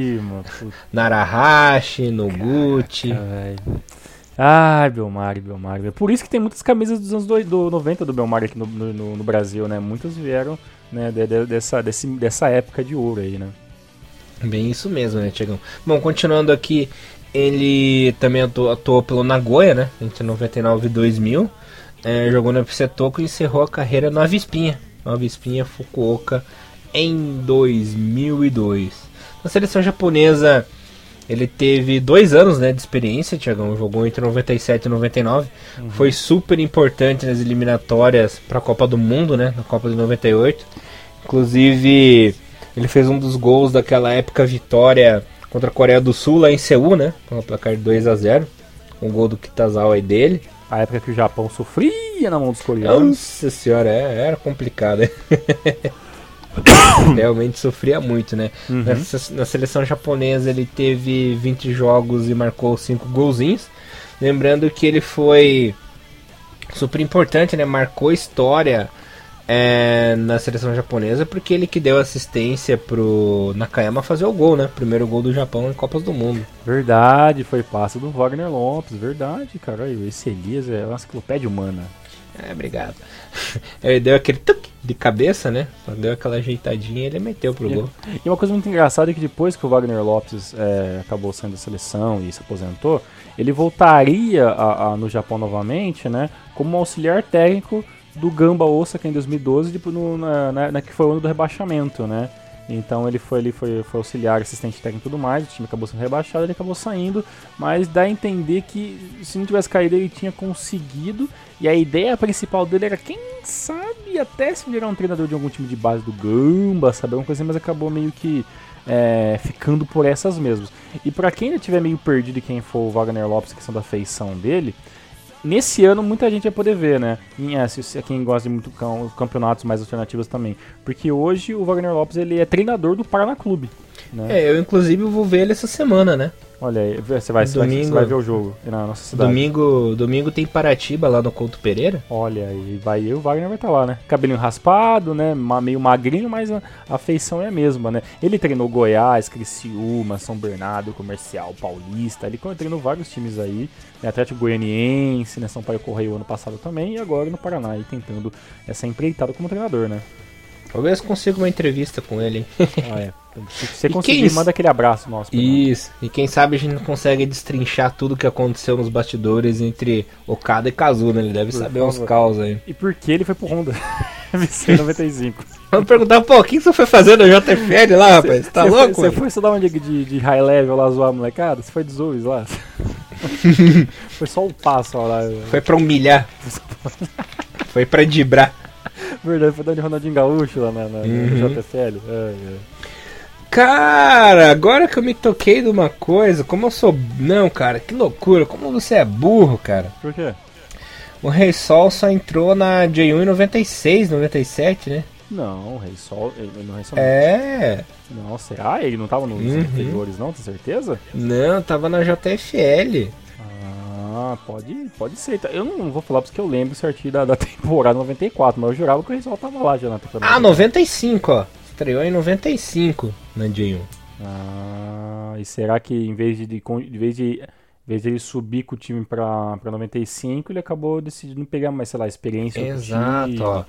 Narahashi, Noguchi. Ai, Belmari, Belmari. Por isso que tem muitas camisas dos anos do, do 90 do Belmari aqui no, no, no Brasil, né? Muitas vieram né, de- de- dessa, desse, dessa época de ouro aí, né? Bem isso mesmo, né, Tiagão? Bom, continuando aqui, Ele também atuou, atuou pelo Nagoya, né? Entre 99 e 2000. É, jogou no FC e encerrou a carreira no Avispinha. Avispinha Fukuoka em 2002. Na seleção japonesa, ele teve dois anos né, de experiência, Tiagão. Jogou entre 97 e 99. Uhum. Foi super importante nas eliminatórias para a Copa do Mundo, né? Na Copa de 98. Inclusive, ele fez um dos gols daquela época vitória contra a Coreia do Sul lá em Seul, né? Com o placar de 2 a 0 Um gol do Kitazawa aí dele. A época que o Japão sofria na mão dos coreanos. Nossa senhora, é, era complicado? (coughs) Realmente sofria muito, né? Uhum. Na, na, seleção japonesa ele teve 20 jogos e marcou 5 golzinhos. Lembrando que ele foi super importante, né? Marcou história é, na seleção japonesa porque ele que deu assistência pro Nakayama fazer o gol, né? Primeiro gol do Japão em Copas do Mundo. Verdade, foi passo do Wagner Lopes, verdade, cara. Esse Elias é uma enciclopédia humana. É, obrigado. (laughs) Ele deu aquele tuc de cabeça, né? Deu aquela ajeitadinha e ele meteu pro gol. E uma coisa muito engraçada é que depois que o Wagner Lopes é, acabou saindo da seleção e se aposentou, ele voltaria a, a, no Japão novamente, né? Como auxiliar técnico do Gamba Osaka em 2012, tipo, no, na, na, na, que foi o ano do rebaixamento, né? Então ele foi, ele foi, foi auxiliar, assistente técnico e tudo mais, o time acabou sendo rebaixado, ele acabou saindo, mas dá a entender que se não tivesse caído ele tinha conseguido, e a ideia principal dele era, quem sabe, até se virar um treinador de algum time de base do Gamba, sabe, alguma coisa assim, mas acabou meio que é, ficando por essas mesmas. E para quem ainda tiver meio perdido quem for o Wagner Lopes, questão da feição dele, nesse ano muita gente vai poder ver, né? Em, é, se, quem gosta de muito campeonatos mais alternativos também. Porque hoje o Wagner Lopes ele é treinador do Paraná Clube. Né? É, eu inclusive vou ver ele essa semana, né? Olha aí, você vai, domingo, você vai ver o jogo na nossa cidade. Domingo, domingo tem Paratiba lá no Couto Pereira. Olha, aí vai eu, o Wagner vai estar tá lá, né? Cabelinho raspado, né? Meio magrinho, mas a, feição é a mesma, né? Ele treinou Goiás, Criciúma, São Bernardo, Comercial, Paulista. Ele treinou vários times aí. Né? Atlético Goianiense, né? São Paulo Correio ano passado também. E agora no Paraná, aí tentando essa empreitada como treinador, né? Talvez consiga uma entrevista com ele, hein? Ah, é. Se você conseguir, quem... manda aquele abraço nosso. Isso. E quem sabe a gente não consegue destrinchar tudo que aconteceu nos bastidores entre Okada e Kazu, né? Ele deve por saber favor. uns caos aí. E por que ele foi pro Honda? (laughs) VC 95. Vamos perguntar, pô, o que você foi fazendo no JFL lá, rapaz? Tá cê louco? Você foi estudar onde de, de high level lá zoar a molecada? Você foi de Zoos lá? (laughs) foi só um passo lá. Foi pra humilhar. (laughs) foi pra dibrar. Verdade, foi de Ronaldinho Gaúcho lá na, na uhum. É, é. Cara, agora que eu me toquei de uma coisa, como eu sou. Não, cara, que loucura, como você é burro, cara. Por quê? O Rei Sol só entrou na J1 em 96, 97, né? Não, o Rei Sol. Ele não Rei Sol. É. Não, será? Ele não tava nos uhum. anteriores, não? Tem certeza? Não, tava na JFL. Ah, pode, pode ser. Eu não vou falar porque eu lembro certinho da, da temporada (laughs) 94, mas eu jurava que o Rei Sol tava lá já na temporada. Ah, 95, ó. Estreou em 95 na J1. Ah, e será que em vez de, de, de vez de, vez de ele subir com o time pra, pra 95, ele acabou decidindo pegar mais, sei lá, experiência Exato, ó.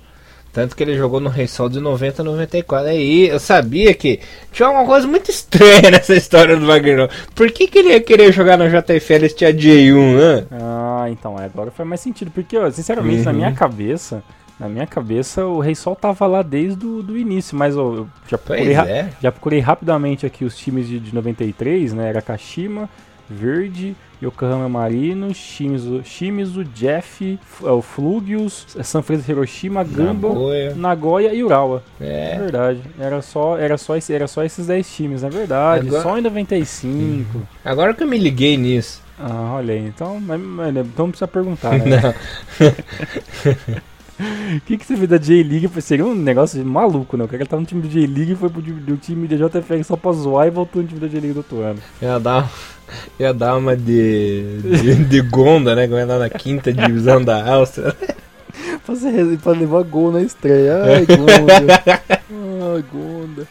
Tanto que ele jogou no Rei Sol de 90 a 94. Aí eu sabia que tinha alguma coisa muito estranha (laughs) nessa história do Wagner. Por que, que ele ia querer jogar no JFL se tinha J1, né? Ah, então, é, agora faz mais sentido. Porque, ó, sinceramente, uhum. na minha cabeça, na minha cabeça, o Rei Sol tava lá desde o do início, mas ó, eu já procurei, é. já procurei rapidamente aqui os times de, de 93, né? Era Kashima, Verde, Yokohama Marino, Shimizu, Shimizu Jeff, é, o Flugius, San Francisco Hiroshima, Gamba, Nagoya. Nagoya e Urawa. É. é. verdade. Era só, era, só, era só esses 10 times, é verdade. Agora... Só em 95. Uhum. Agora que eu me liguei nisso. Ah, olha aí. Então, mas, mas, então não precisa perguntar, né? (laughs) Não. (laughs) O (laughs) que, que você vê da J-League? Seria um negócio maluco, né? O cara tá no time do J-League foi pro do time da JFL só pra zoar e voltou no time da J-League do outro ano. Ia dar, ia dar uma de, de, de Gonda, né? Vai lá na quinta divisão da Áustria. (laughs) pra, ser, pra levar gol na estreia. Ai, (laughs) Gonda. Ai, Gonda.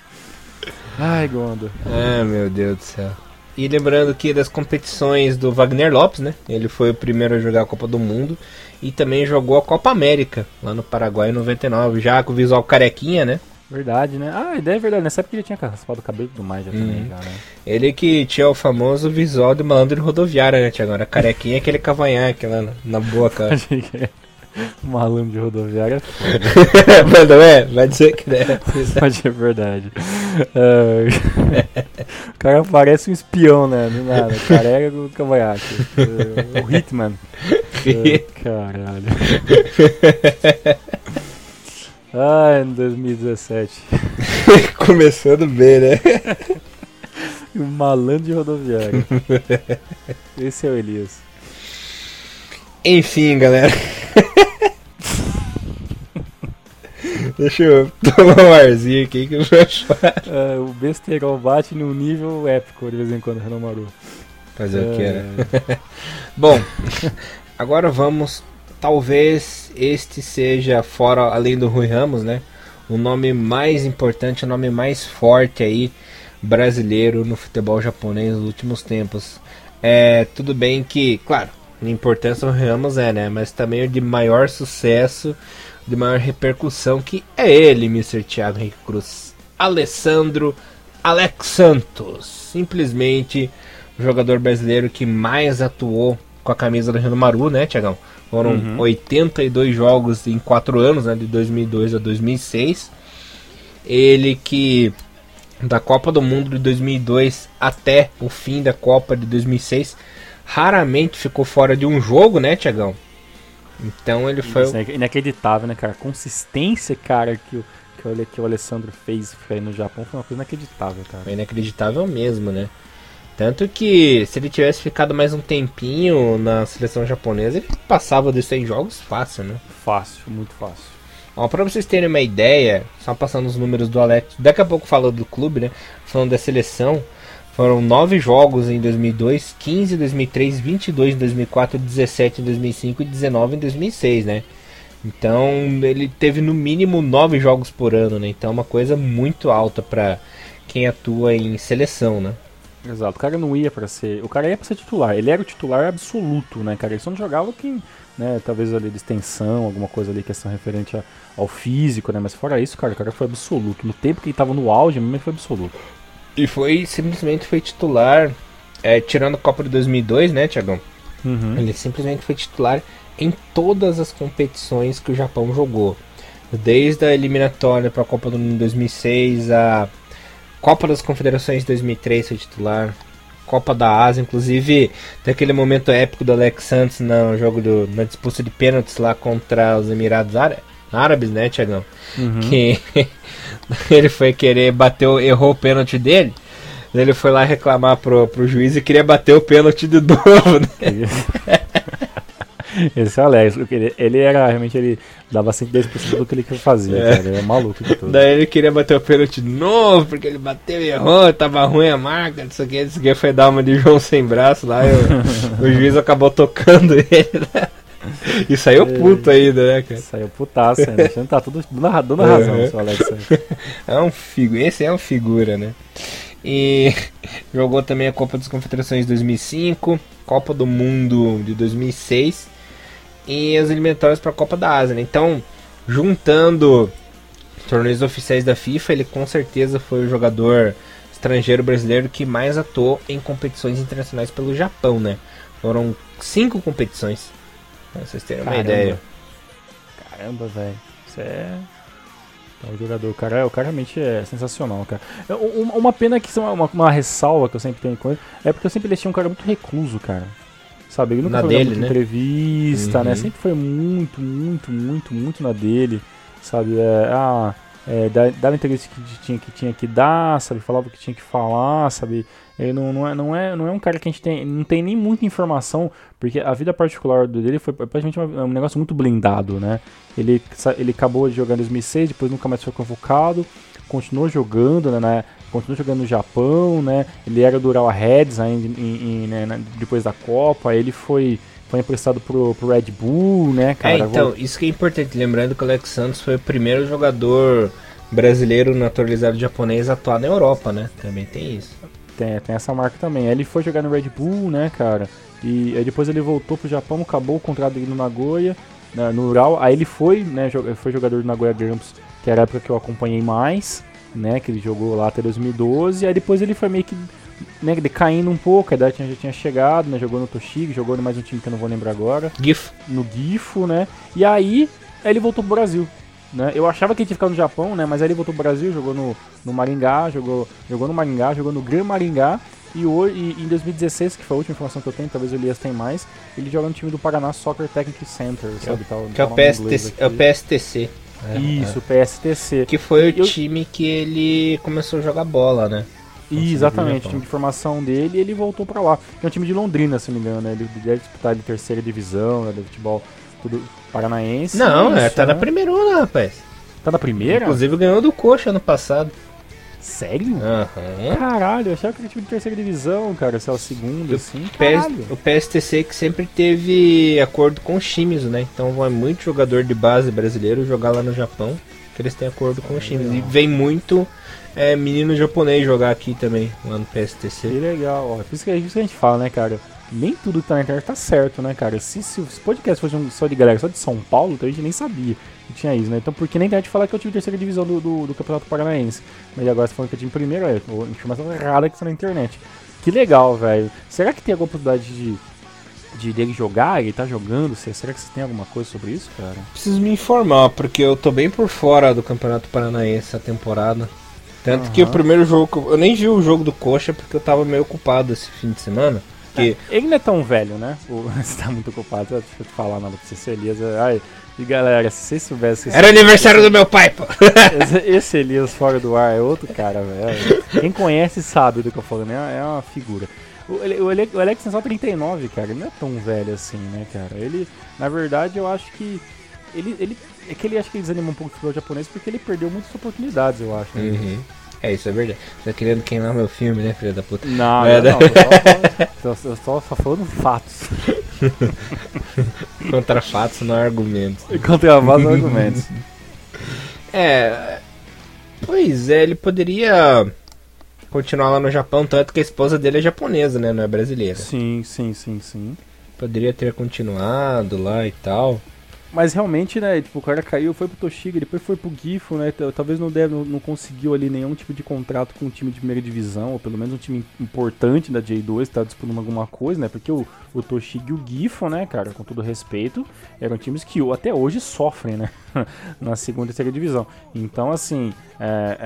Ai, Gonda. Ai, meu Deus do céu. E lembrando que das competições do Wagner Lopes, né? Ele foi o primeiro a jogar a Copa do Mundo e também jogou a Copa América lá no Paraguai em 99, já com o visual carequinha, né? Verdade, né? Ah, a ideia é verdade. Nessa época ele tinha raspado o cabelo tudo mais já também, Uhum. já, né? Ele que tinha o famoso visual de malandro rodoviário, né, Tiago? Era carequinha aquele cavanhaque lá na, na boca. (laughs) Malandro de rodoviária. é (laughs) foda. Mas não é? Vai dizer que é. (laughs) Pode ser verdade. Ah, o cara parece um espião, né? Do nada. Careca com cavanhaque. Ah, O Hitman. (laughs) Ah, caralho. Ai, em 2017. (laughs) Começando bem, né? O (laughs) malandro de rodoviária. Esse é o Elias. Enfim, galera. Deixa eu tomar um arzinho aqui que eu vou achar. Ah, o besterol bate num nível épico de vez em quando, Renan Maru. Fazer o que era. É, (laughs) Bom, agora vamos. Talvez este seja, fora além do Rui Ramos, né? O nome mais importante, o nome mais forte aí brasileiro no futebol japonês nos últimos tempos. É tudo bem que, claro, a importância do Rui Ramos é, né? Mas também o de maior sucesso, de maior repercussão, que é ele, Mr. Thiago Henrique Cruz. Alessandro Alex Santos. Simplesmente o jogador brasileiro que mais atuou com a camisa do Rio Maru, né, Tiagão? Foram Uhum. 82 jogos em 4 anos, né, de 2002 a 2006. Ele que da Copa do Mundo de 2002 até o fim da Copa de 2006 raramente ficou fora de um jogo, né, Tiagão? Então ele foi Isso é inacreditável, né, cara? A consistência, cara, que o, que o, que o Alessandro fez aí no Japão foi uma coisa inacreditável, cara. Foi inacreditável mesmo, né? Tanto que se ele tivesse ficado mais um tempinho na seleção japonesa, ele passava dos 100 jogos fácil, né? Fácil, muito fácil. Ó, pra vocês terem uma ideia, só passando os números do Alex, daqui a pouco falo do clube, né? Falando da seleção, foram 9 jogos em 2002, 15 em 2003, 22 em 2004, 17 em 2005 e 19 em 2006, né? Então ele teve no mínimo 9 jogos por ano, né? Então é uma coisa muito alta pra quem atua em seleção, né? Exato, o cara não ia pra ser. O cara ia pra ser titular, ele era o titular absoluto, né, cara? Ele só não jogava quem, né, talvez ali de extensão, alguma coisa ali, questão referente a- ao físico, né? Mas fora isso, cara, o cara foi absoluto. No tempo que ele tava no auge, mesmo ele foi absoluto. E foi simplesmente foi titular, é, tirando a Copa de 2002, né, Tiagão? Uhum. Ele simplesmente foi titular em todas as competições que o Japão jogou. Desde a eliminatória para a Copa do Mundo em 2006, a Copa das Confederações de 2003 foi titular, Copa da Ásia, inclusive tem aquele momento épico do Alex Santos no jogo do, na disputa de pênaltis lá contra os Emirados Ára- Árabes, né, Tiagão? Uhum. Que (laughs) ele foi querer bater, o- errou o pênalti dele. Ele foi lá reclamar pro, pro juiz e queria bater o pênalti de (laughs) novo, né? Esse é o Alex, ele, ele era realmente, ele dava 110% do que ele fazia, É. cara. Ele é maluco de tudo. Daí ele queria bater o pênalti de novo, porque ele bateu e errou, tava ruim a marca, não sei o que, isso aqui foi dar uma de João sem braço lá, e o, (laughs) o juiz acabou tocando ele, né? E saiu É. puto ainda, né, cara? Saiu putaço ainda, que tá tudo dando, ra- dando razão, Uhum. seu Alex. (laughs) É um figu... Esse é um figura, né? E (laughs) jogou também a Copa das Confederações de 2005, Copa do Mundo de 2006 e as eliminatórias para a Copa da Ásia. né? Então, juntando torneios oficiais da FIFA, ele com certeza foi o jogador estrangeiro brasileiro que mais atuou em competições internacionais pelo Japão, né? Foram cinco competições. Pra vocês terem uma Caramba. ideia. Caramba, velho. Isso é. É o jogador, cara, o cara realmente é sensacional, cara. É, um- Uma pena que isso é uma, uma, uma ressalva que eu sempre tenho com ele é porque eu sempre deixei um cara muito recluso, cara. Sabe? Ele nunca Na foi dele, né? entrevista, né? Uhum. Sempre foi muito, muito, muito, muito na dele. Sabe? É, ah, é, dava entrevista que tinha, que tinha que dar, sabe? Falava o que tinha que falar, sabe? Ele não, não, é, não, é, não é um cara que a gente tem, não tem nem muita informação, porque a vida particular dele foi praticamente uma- um negócio muito blindado, né? Ele, ele acabou de jogar em 2006, depois nunca mais foi convocado, continuou jogando, né? na- continuou jogando no Japão, né? Ele era do Ural Reds ainda em- em- né, na- depois da Copa, ele foi, foi emprestado pro, pro Red Bull, né, cara? é, então, isso que é importante, lembrando que o Alex Santos foi o primeiro jogador brasileiro naturalizado japonês a atuar na Europa, né? Também tem isso. Tem, tem essa marca também. Aí ele foi jogar no Red Bull, né, cara? E aí depois ele voltou pro Japão, acabou o contrato dele no Nagoya, né, no Ural. Aí ele foi, né, foi jogador do Nagoya Grampus, que era a época que eu acompanhei mais, né? Que ele jogou lá até 2012. Aí depois ele foi meio que né, decaindo um pouco, a idade já tinha chegado, né? Jogou no Toshig, jogou no mais um time que eu não vou lembrar agora. GIF. No GIFO, né? E aí, aí ele voltou pro Brasil. Né? Eu achava que ele tinha ficado no Japão, né? Mas aí ele voltou pro Brasil, jogou no, no Maringá, jogou, jogou no Maringá, jogou no Gran Maringá. E, hoje, e em 2016, que foi a última informação que eu tenho, talvez o Elias tenha mais, ele joga no time do Paraná Soccer Technic Center, que sabe? É, tal, que é o, PSTC, é o PSTC. Isso, é. PSTC. Que foi o time que ele começou a jogar bola, né? E, exatamente, o time de formação dele e ele voltou para lá. Que é um time de Londrina, se não me engano, né? Ele deve disputar de terceira divisão, né? De futebol tudo paranaense. Não, é, tá né? na primeira, rapaz. Tá na primeira? Inclusive ganhou do Coxa ano passado. Sério? Uhum. Caralho, eu achava que era time de terceira divisão, cara, se é o segundo, assim. o PSTC que sempre teve acordo com o Shimizu, né? Então vai muito jogador de base brasileiro jogar lá no Japão, que eles têm acordo com o Shimizu. E vem muito é, menino japonês jogar aqui também, lá no PSTC. Que legal, ó. Por isso que, é isso que a gente fala, né, cara? Nem tudo que tá na internet tá certo, né, cara? Se, se, se o podcast fosse um, só de galera, só de São Paulo, então a gente nem sabia que tinha isso, né? Então, porque na internet fala que eu tive terceira divisão do, do, do Campeonato Paranaense. Mas agora você falando que eu tive primeiro, é informação errada que está na internet. Que legal, velho. Será que tem alguma possibilidade de, de dele jogar? Ele tá jogando? Será que você tem alguma coisa sobre isso, cara? Preciso me informar, porque eu tô bem por fora do Campeonato Paranaense essa temporada. Tanto uhum. que o primeiro jogo. Eu nem vi o jogo do Coxa porque eu tava meio ocupado esse fim de semana. Que... É, ele não é tão velho, né? (laughs) Você tá muito ocupado, deixa eu te falar pra você, Elias. Ai, e galera, se vocês soubessem. Era aniversário do meu pai, pô! (laughs) Esse, esse, Elias fora do ar é outro cara, velho. Quem conhece sabe do que eu falo, né? É uma figura. O, o, o Alex tem só 39, cara. Ele não é tão velho assim, né, cara? Ele, na verdade, eu acho que. Ele, ele, é que ele acho que ele desanima um pouco do futebol japonês porque ele perdeu muitas oportunidades, eu acho. Né? Uhum. É, isso é verdade. Você tá querendo queimar meu filme, né, filho da puta? Não, é, não, não. Eu só, só, só falando fatos. (laughs) Contra fatos, não argumentos. (laughs) Contra fatos, não argumentos. (laughs) É. Pois é, ele poderia continuar lá no Japão, tanto que a esposa dele é japonesa, né? Não é brasileira. Sim, sim, sim, sim. Poderia ter continuado lá e tal. Mas realmente, né, tipo, o cara caiu, foi pro Toshiga, depois foi pro Gifo, né, talvez não, deve, não, não conseguiu ali nenhum tipo de contrato com um time de primeira divisão, ou pelo menos um time importante da J2, tá disputando alguma coisa, né, porque o, o Toshiga e o Gifo, né, cara, com todo respeito, eram times que até hoje sofrem, né, (laughs) na segunda e terceira divisão. Então, assim, é...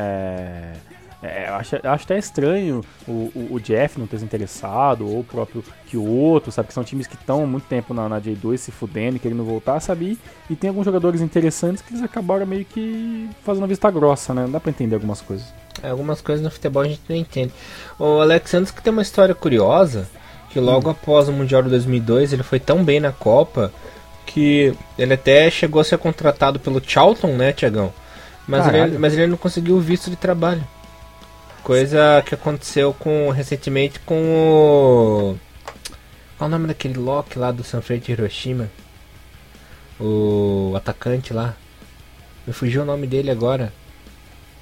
é é, acho, acho até estranho o, o, o, Jeff não ter se interessado, ou o próprio Kyoto, sabe? Que são times que estão há muito tempo na, na, J2 se fudendo, querendo voltar, sabe? E, e, tem alguns jogadores interessantes que eles acabaram meio que fazendo vista grossa, né? Não dá pra entender algumas coisas. É, algumas coisas no futebol a gente não entende. O Alexandre que tem uma história curiosa, que logo hum. após o Mundial de 2002 ele foi tão bem na Copa que ele até chegou a ser contratado pelo Charlton, né, Tiagão? Mas ele, mas ele não conseguiu o visto de trabalho. Coisa que aconteceu com recentemente com o. Qual o nome daquele Loki lá do Sanfrecce de Hiroshima? O atacante lá. Me fugiu o nome dele agora.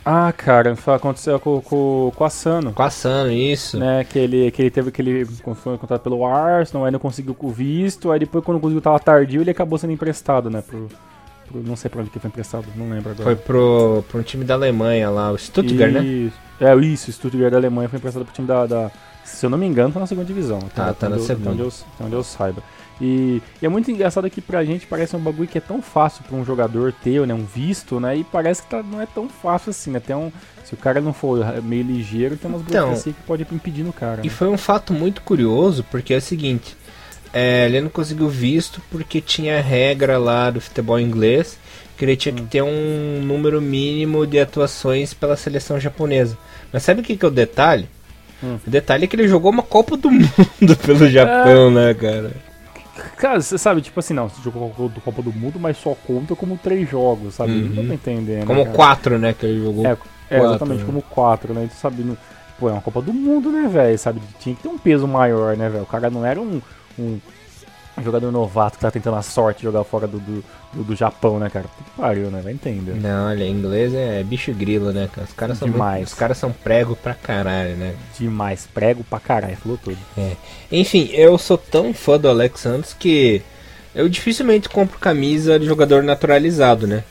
Ah, cara, aconteceu com, com, com a Sano. Com a Sano, isso. Né, que ele, que ele teve aquele. Foi contratado pelo Arsenal, aí não conseguiu o visto, aí depois quando conseguiu tava tardio, ele acabou sendo emprestado, né? Pro, pro, não sei pra onde que foi emprestado, não lembro agora. Foi pro, pro time da Alemanha lá, o Stuttgart, né? né? É, isso, Stuttgart da Alemanha foi emprestado pro time da, da, Se eu não me engano, tá na segunda divisão. Tá, tá, tá na segunda. Onde eu, onde eu saiba. E, e, é muito engraçado que pra gente parece um bagulho que é tão fácil pra um jogador ter, né? Um visto, né? E parece que tá, não é tão fácil assim, né? Tem um, se o cara não for meio ligeiro, tem umas então, burocracias que pode impedir no cara. E né? foi um fato muito curioso, porque é o seguinte. É, ele não conseguiu visto porque tinha regra lá do futebol inglês que ele tinha hum. que ter um número mínimo de atuações pela seleção japonesa. Mas sabe o que, que é o detalhe? Hum. O detalhe é que ele jogou uma Copa do (laughs) Mundo pelo Japão, é... né, cara? Cara, você sabe, tipo assim, não, você jogou a Copa do Mundo, mas só conta como três jogos, sabe? Uhum. Não tô entendendo. Como cara. quatro, né, que ele jogou. É, é exatamente, né? como quatro, né? Sabe, no, pô, é uma Copa do Mundo, né, velho? Sabe, tinha que ter um peso maior, né, velho? O cara não era um, um jogador novato que tá tentando a sorte de jogar fora do, do, do, do Japão, né, cara? Que pariu, né? Vai entender. Não, olha, inglês é bicho grilo, né, cara? Os caras são Demais. os caras são prego pra caralho, né? Demais, prego pra caralho, falou tudo. É. Enfim, eu sou tão fã do Alex Santos que eu dificilmente compro camisa de jogador naturalizado, né?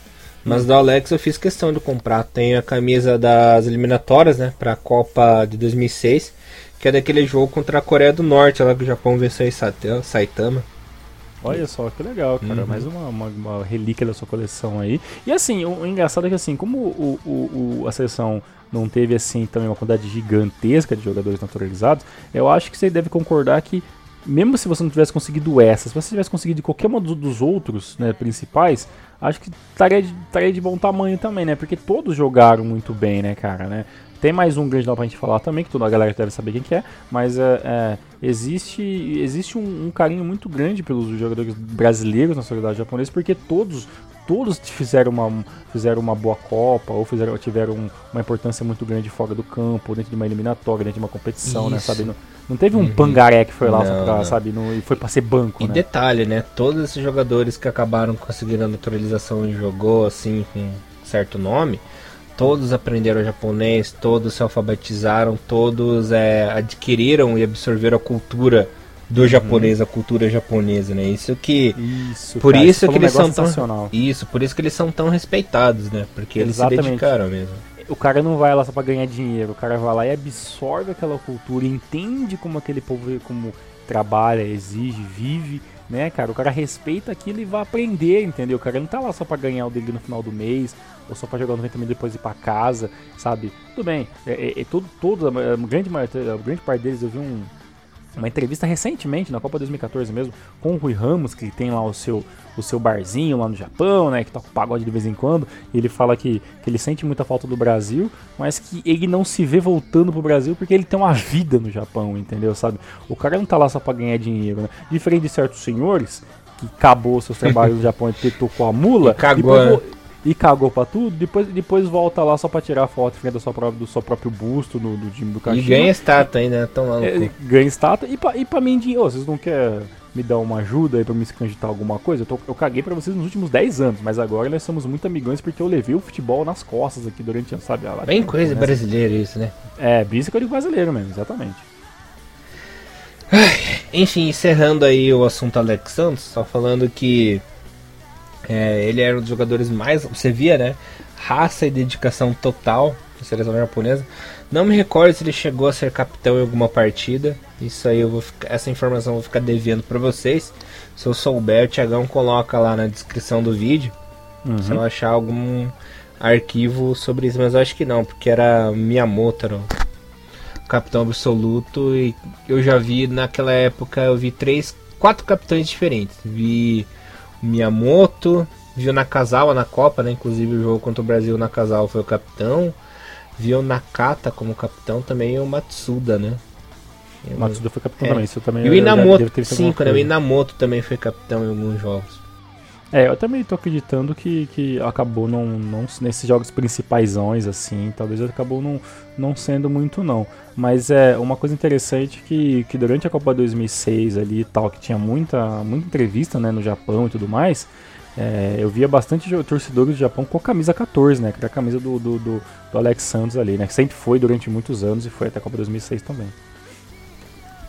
Mas do Alex eu fiz questão de comprar. Tem a camisa das eliminatórias, né? Pra Copa de 2006. Que é daquele jogo contra a Coreia do Norte, lá que o Japão venceu em Saitama. Olha só que legal, cara. Uhum. Mais uma, uma, uma, relíquia da sua coleção aí. E assim, o, o engraçado é que assim, como o, o, a seleção não teve assim também uma quantidade gigantesca de jogadores naturalizados, eu acho que você deve concordar que mesmo se você não tivesse conseguido essa, se você tivesse conseguido qualquer um dos outros né, principais, acho que estaria de, estaria de bom tamanho também, né? Porque todos jogaram muito bem, né, cara, né? Tem mais um grande nome pra gente falar também, que toda a galera deve saber quem que é, mas é, é existe, existe um, um, carinho muito grande pelos jogadores brasileiros na sociedade japonesa, porque todos todos fizeram uma, fizeram uma boa Copa ou fizeram, tiveram uma importância muito grande fora do campo, dentro de uma eliminatória, dentro de uma competição, né, Isso. né? Sabe? Não, não teve um uhum. pangaré que foi lá não, pra, sabe, não, e foi pra ser banco. E né? detalhe, né? Todos esses jogadores que acabaram conseguindo a naturalização e jogou assim com certo nome, todos aprenderam japonês, todos se alfabetizaram, todos é, adquiriram e absorveram a cultura do uhum. japonês, a cultura japonesa, né? Isso que isso, por cara, isso que eles um são tão isso, por isso que eles são tão respeitados, né? Porque Exatamente. eles se dedicaram mesmo. O cara não vai lá só para ganhar dinheiro, o cara vai lá e absorve aquela cultura, entende como aquele povo como trabalha, exige, vive, né, cara? O cara respeita aquilo e vai aprender, entendeu? O cara não tá lá só para ganhar o dele no final do mês, ou só para jogar 90 minutos depois ir para casa, sabe? Tudo bem, é, é, é todo, todo, a grande, a grande parte deles eu vi um uma entrevista recentemente, na Copa 2014 mesmo, com o Rui Ramos, que tem lá o seu, o seu barzinho lá no Japão, né, que toca pagode de vez em quando, e ele fala que, que ele sente muita falta do Brasil, mas que ele não se vê voltando pro Brasil porque ele tem uma vida no Japão, entendeu, sabe? O cara não tá lá só pra ganhar dinheiro, né? Diferente de certos senhores, que acabou seus trabalhos no (laughs) Japão e tocou a mula, e cagou, né? E cagou pra tudo, depois, depois volta lá só pra tirar foto frente do seu próprio, do seu próprio busto no, do time do cachorro. E ganha estátua ainda, tão lá é, Ganha estátua e pra, e pra mim, oh, vocês não querem me dar uma ajuda aí pra me candidatar alguma coisa? Eu, tô, eu caguei pra vocês nos últimos 10 anos, mas agora nós somos muito amigões porque eu levei o futebol nas costas aqui durante, sabe? A Bem coisa né? brasileira isso, né? É, isso que eu digo brasileiro mesmo, exatamente. Enfim, encerrando aí o assunto Alex Santos, só falando que é, ele era um dos jogadores mais. Você via, né? Raça e dedicação total da seleção japonesa. Não me recordo se ele chegou a ser capitão em alguma partida. Isso aí eu vou ficar, essa informação eu vou ficar devendo para vocês. Se eu souber, o Thiagão coloca lá na descrição do vídeo. Uhum. Se eu achar algum arquivo sobre isso, mas eu acho que não, porque era Miyamoto, era o capitão absoluto e eu já vi naquela época eu vi três, quatro capitães diferentes. Vi Miyamoto, viu Nakazawa na Copa, né? Inclusive o jogo contra o Brasil, Nakazawa foi o capitão. Viu Nakata como capitão também e o Matsuda, né? O Matsuda foi capitão é. também, isso também. E o Inamoto, sim, né? O Inamoto também foi capitão em alguns jogos. É, eu também tô acreditando que, que acabou não, não nesses jogos principaisões assim, talvez acabou não, não sendo muito não. Mas é uma coisa interessante que, que durante a Copa 2006 ali e tal, que tinha muita, muita entrevista né, no Japão e tudo mais, é, eu via bastante torcedores do Japão com a camisa 14, né? Que era a camisa do, do, do, do Alex Santos ali, né? Que sempre foi durante muitos anos e foi até a Copa 2006 também.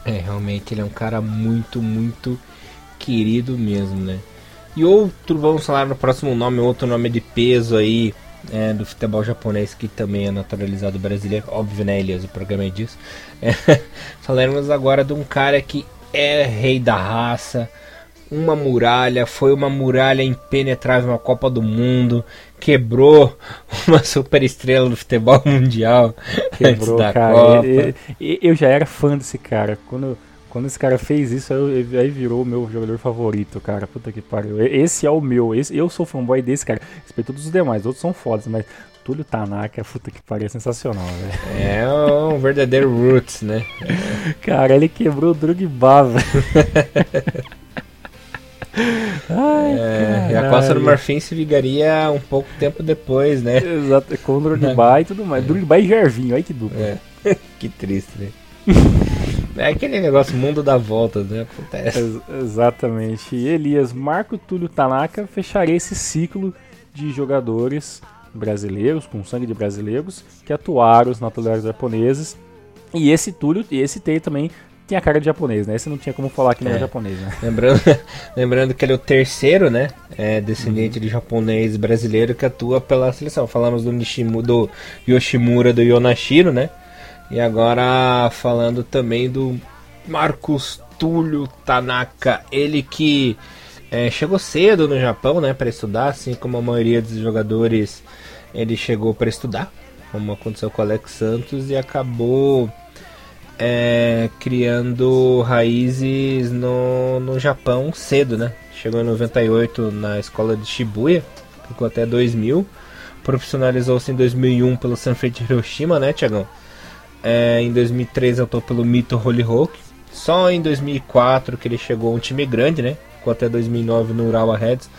É, realmente ele é um cara muito, muito querido mesmo, né? E outro, vamos falar no próximo nome, outro nome de peso aí é, do futebol japonês que também é naturalizado brasileiro. Óbvio, né, Elias? O programa é disso. É, (laughs) falaremos agora de um cara que é rei da raça, uma muralha, foi uma muralha impenetrável na Copa do Mundo, quebrou (laughs) uma super estrela do futebol (laughs) mundial. Quebrou, cara. Eu, eu, já era fã desse cara. Quando quando esse cara fez isso, aí virou o meu jogador favorito, cara. Puta que pariu. Esse é o meu. Esse, eu sou fanboy desse, cara. Respeito todos os demais. Outros são fodas, mas Túlio Tanaka, puta que pariu, é sensacional, velho. É um verdadeiro roots, né? cara, ele quebrou o Drogba, velho. (laughs) Ai, é, e a Costa do Marfim se vigaria um pouco tempo depois, né? Exato, com o Drogba e tudo mais. (laughs) É. Drogba e Gervinho, olha que dupla. É. (laughs) que triste, né? É aquele negócio, mundo dá volta, né? Acontece. Ex exatamente. E Elias, Marco Túlio Tanaka fecharia esse ciclo de jogadores brasileiros, com sangue de brasileiros, que atuaram os naturais japoneses. E esse Túlio, e esse Tei também tem a cara de japonês, né? Esse não tinha como falar que não é, é japonês, né? Lembrando, (laughs) lembrando que ele é o terceiro, né? É, descendente uhum. de japonês brasileiro que atua pela seleção. Falamos do, Nishimu, do Yoshimura, do Yonashiro, né? E agora falando também do Marcos Túlio Tanaka, ele que é, chegou cedo no Japão, né, para estudar, assim como a maioria dos jogadores, ele chegou para estudar, como aconteceu com o Alex Santos e acabou é, criando raízes no, no Japão cedo, né? Chegou em 98 na escola de Shibuya, ficou até 2000, profissionalizou-se em 2001 pelo Sanfrecce Hiroshima, né, Tiagão? É, em 2003 atuou pelo Mito Hollyhock. Só em 2004 que ele chegou a um time grande, né? Ficou até 2009 no Urawa Reds,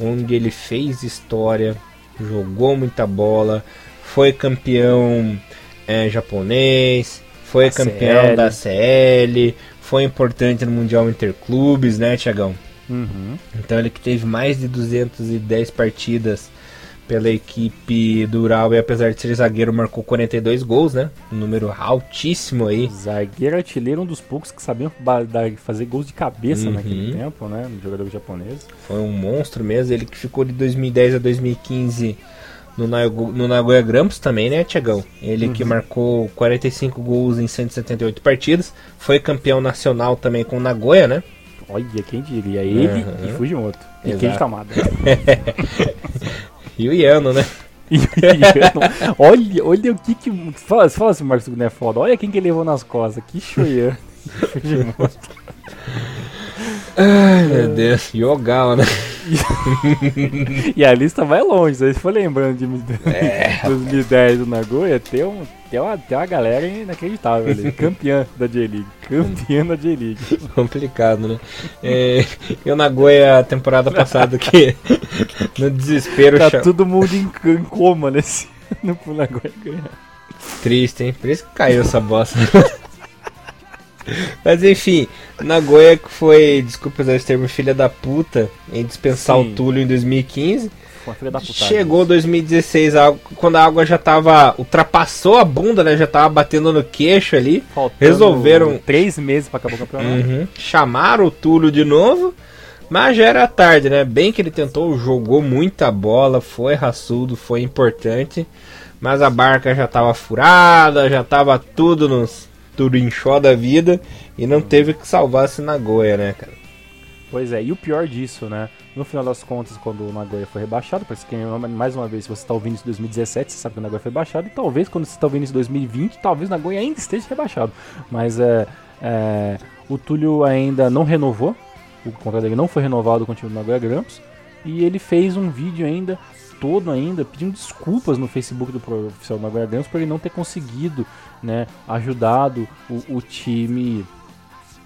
onde ele fez história, jogou muita bola, foi campeão é, japonês, foi campeão CL. da CL, foi importante no Mundial Interclubes, né, Tiagão? Uhum. Então ele que teve mais de 210 partidas pela equipe do Ural e apesar de ser zagueiro marcou 42 gols, né? Um número altíssimo aí. Zagueiro artilheiro um dos poucos que sabiam fazer gols de cabeça uhum. naquele tempo, né? No jogador japonês. Foi um monstro mesmo, ele que ficou de 2010 a 2015 no, Nago no Nagoya Grampus também, né, Tiagão? Ele uhum. que marcou 45 gols em 178 partidas, foi campeão nacional também com o Nagoya, né? Olha, quem diria? Ele uhum. e Fujimoto. E Exato. Kenji Kamada. (laughs) E o Iano, né? (laughs) olha, olha o que que. Fala, fala assim, Marcos não é foda. Olha quem que ele levou nas costas. Que Shoyan. Ai, meu Deus. Yogawa, né? (laughs) e a lista vai longe. Se for lembrando de é. 2010 do Nagoya, tem, um, tem, uma, tem uma galera inacreditável ali. (laughs) Campeã da J-League. Campeã da J-League. Complicado, né? É, e o Nagoya, temporada passada, que (laughs) no desespero... Tá cham... todo mundo em, em coma nesse ano pro Nagoya ganhar. Triste, hein? Por isso que caiu essa bosta. Mas enfim, Nagoya que foi, desculpa usar esse termo, filha da puta, em dispensar Sim. o Túlio em 2015. Chegou 2016, quando a água já tava. ultrapassou a bunda, né? Já tava batendo no queixo ali. Faltando resolveram. Três meses para acabar o campeonato. Uhum. Chamaram o Túlio de novo. Mas já era tarde, né? Bem que ele tentou, jogou muita bola, foi raçudo, foi importante. Mas a barca já tava furada, já tava tudo nos, tudo inchó da vida e não teve que salvar esse Nagoya, né, cara? Pois é, e o pior disso, né? No final das contas, quando o Nagoya foi rebaixado, parece que mais uma vez, se você está ouvindo isso em 2017, você sabe que o Nagoya foi rebaixado, e talvez quando você está ouvindo isso em 2020, talvez o Nagoya ainda esteja rebaixado. Mas é, é, o Túlio ainda não renovou, o contrato dele não foi renovado com o time do Nagoya Grampus, e ele fez um vídeo ainda todo ainda pedindo desculpas no Facebook do oficial Nagoya Grampus por ele não ter conseguido né, ajudado o, o time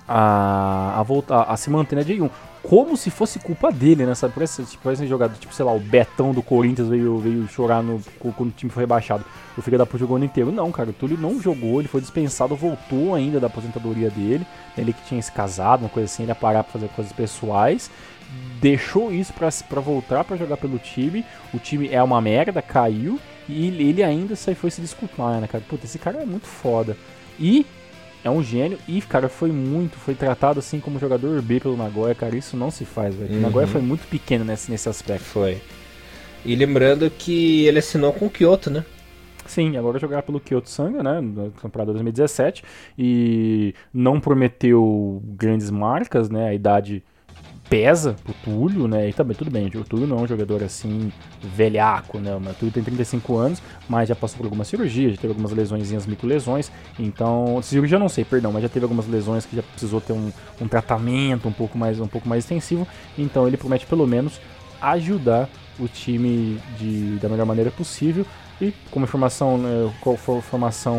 a, a voltar a se manter na J1. Como se fosse culpa dele, né? Sabe? Parece, tipo, parece jogado, tipo, sei lá, o Betão do Corinthians veio, veio chorar no, quando o time foi rebaixado. O filho da puta jogou o ano inteiro. Não, cara, o Túlio não jogou, ele foi dispensado, voltou ainda da aposentadoria dele. Ele que tinha se casado, uma coisa assim, ele ia parar pra fazer coisas pessoais. Deixou isso pra, pra voltar pra jogar pelo time. O time é uma merda, caiu. E ele ainda foi se desculpar, né, cara? Puta, esse cara é muito foda. E é um gênio e, cara, foi muito, foi tratado assim como jogador B pelo Nagoya, cara, isso não se faz, velho. Uhum. O Nagoya foi muito pequeno nesse, nesse aspecto. Foi. E lembrando que ele assinou com o Kyoto, né? Sim, agora jogar pelo Kyoto Sanga, né, na temporada 2017, e não prometeu grandes marcas, né, a idade pesa pro Túlio, né? E também tudo bem, o Túlio não é um jogador assim velhaco, né? O Túlio tem 35 anos, mas já passou por algumas cirurgias, já teve algumas lesões, micro-lesões. Então, cirurgia não sei, perdão, mas já teve algumas lesões que já precisou ter um, um tratamento um pouco mais um pouco mais extensivo. Então, ele promete pelo menos ajudar o time de, da melhor maneira possível. E como informação, né, formação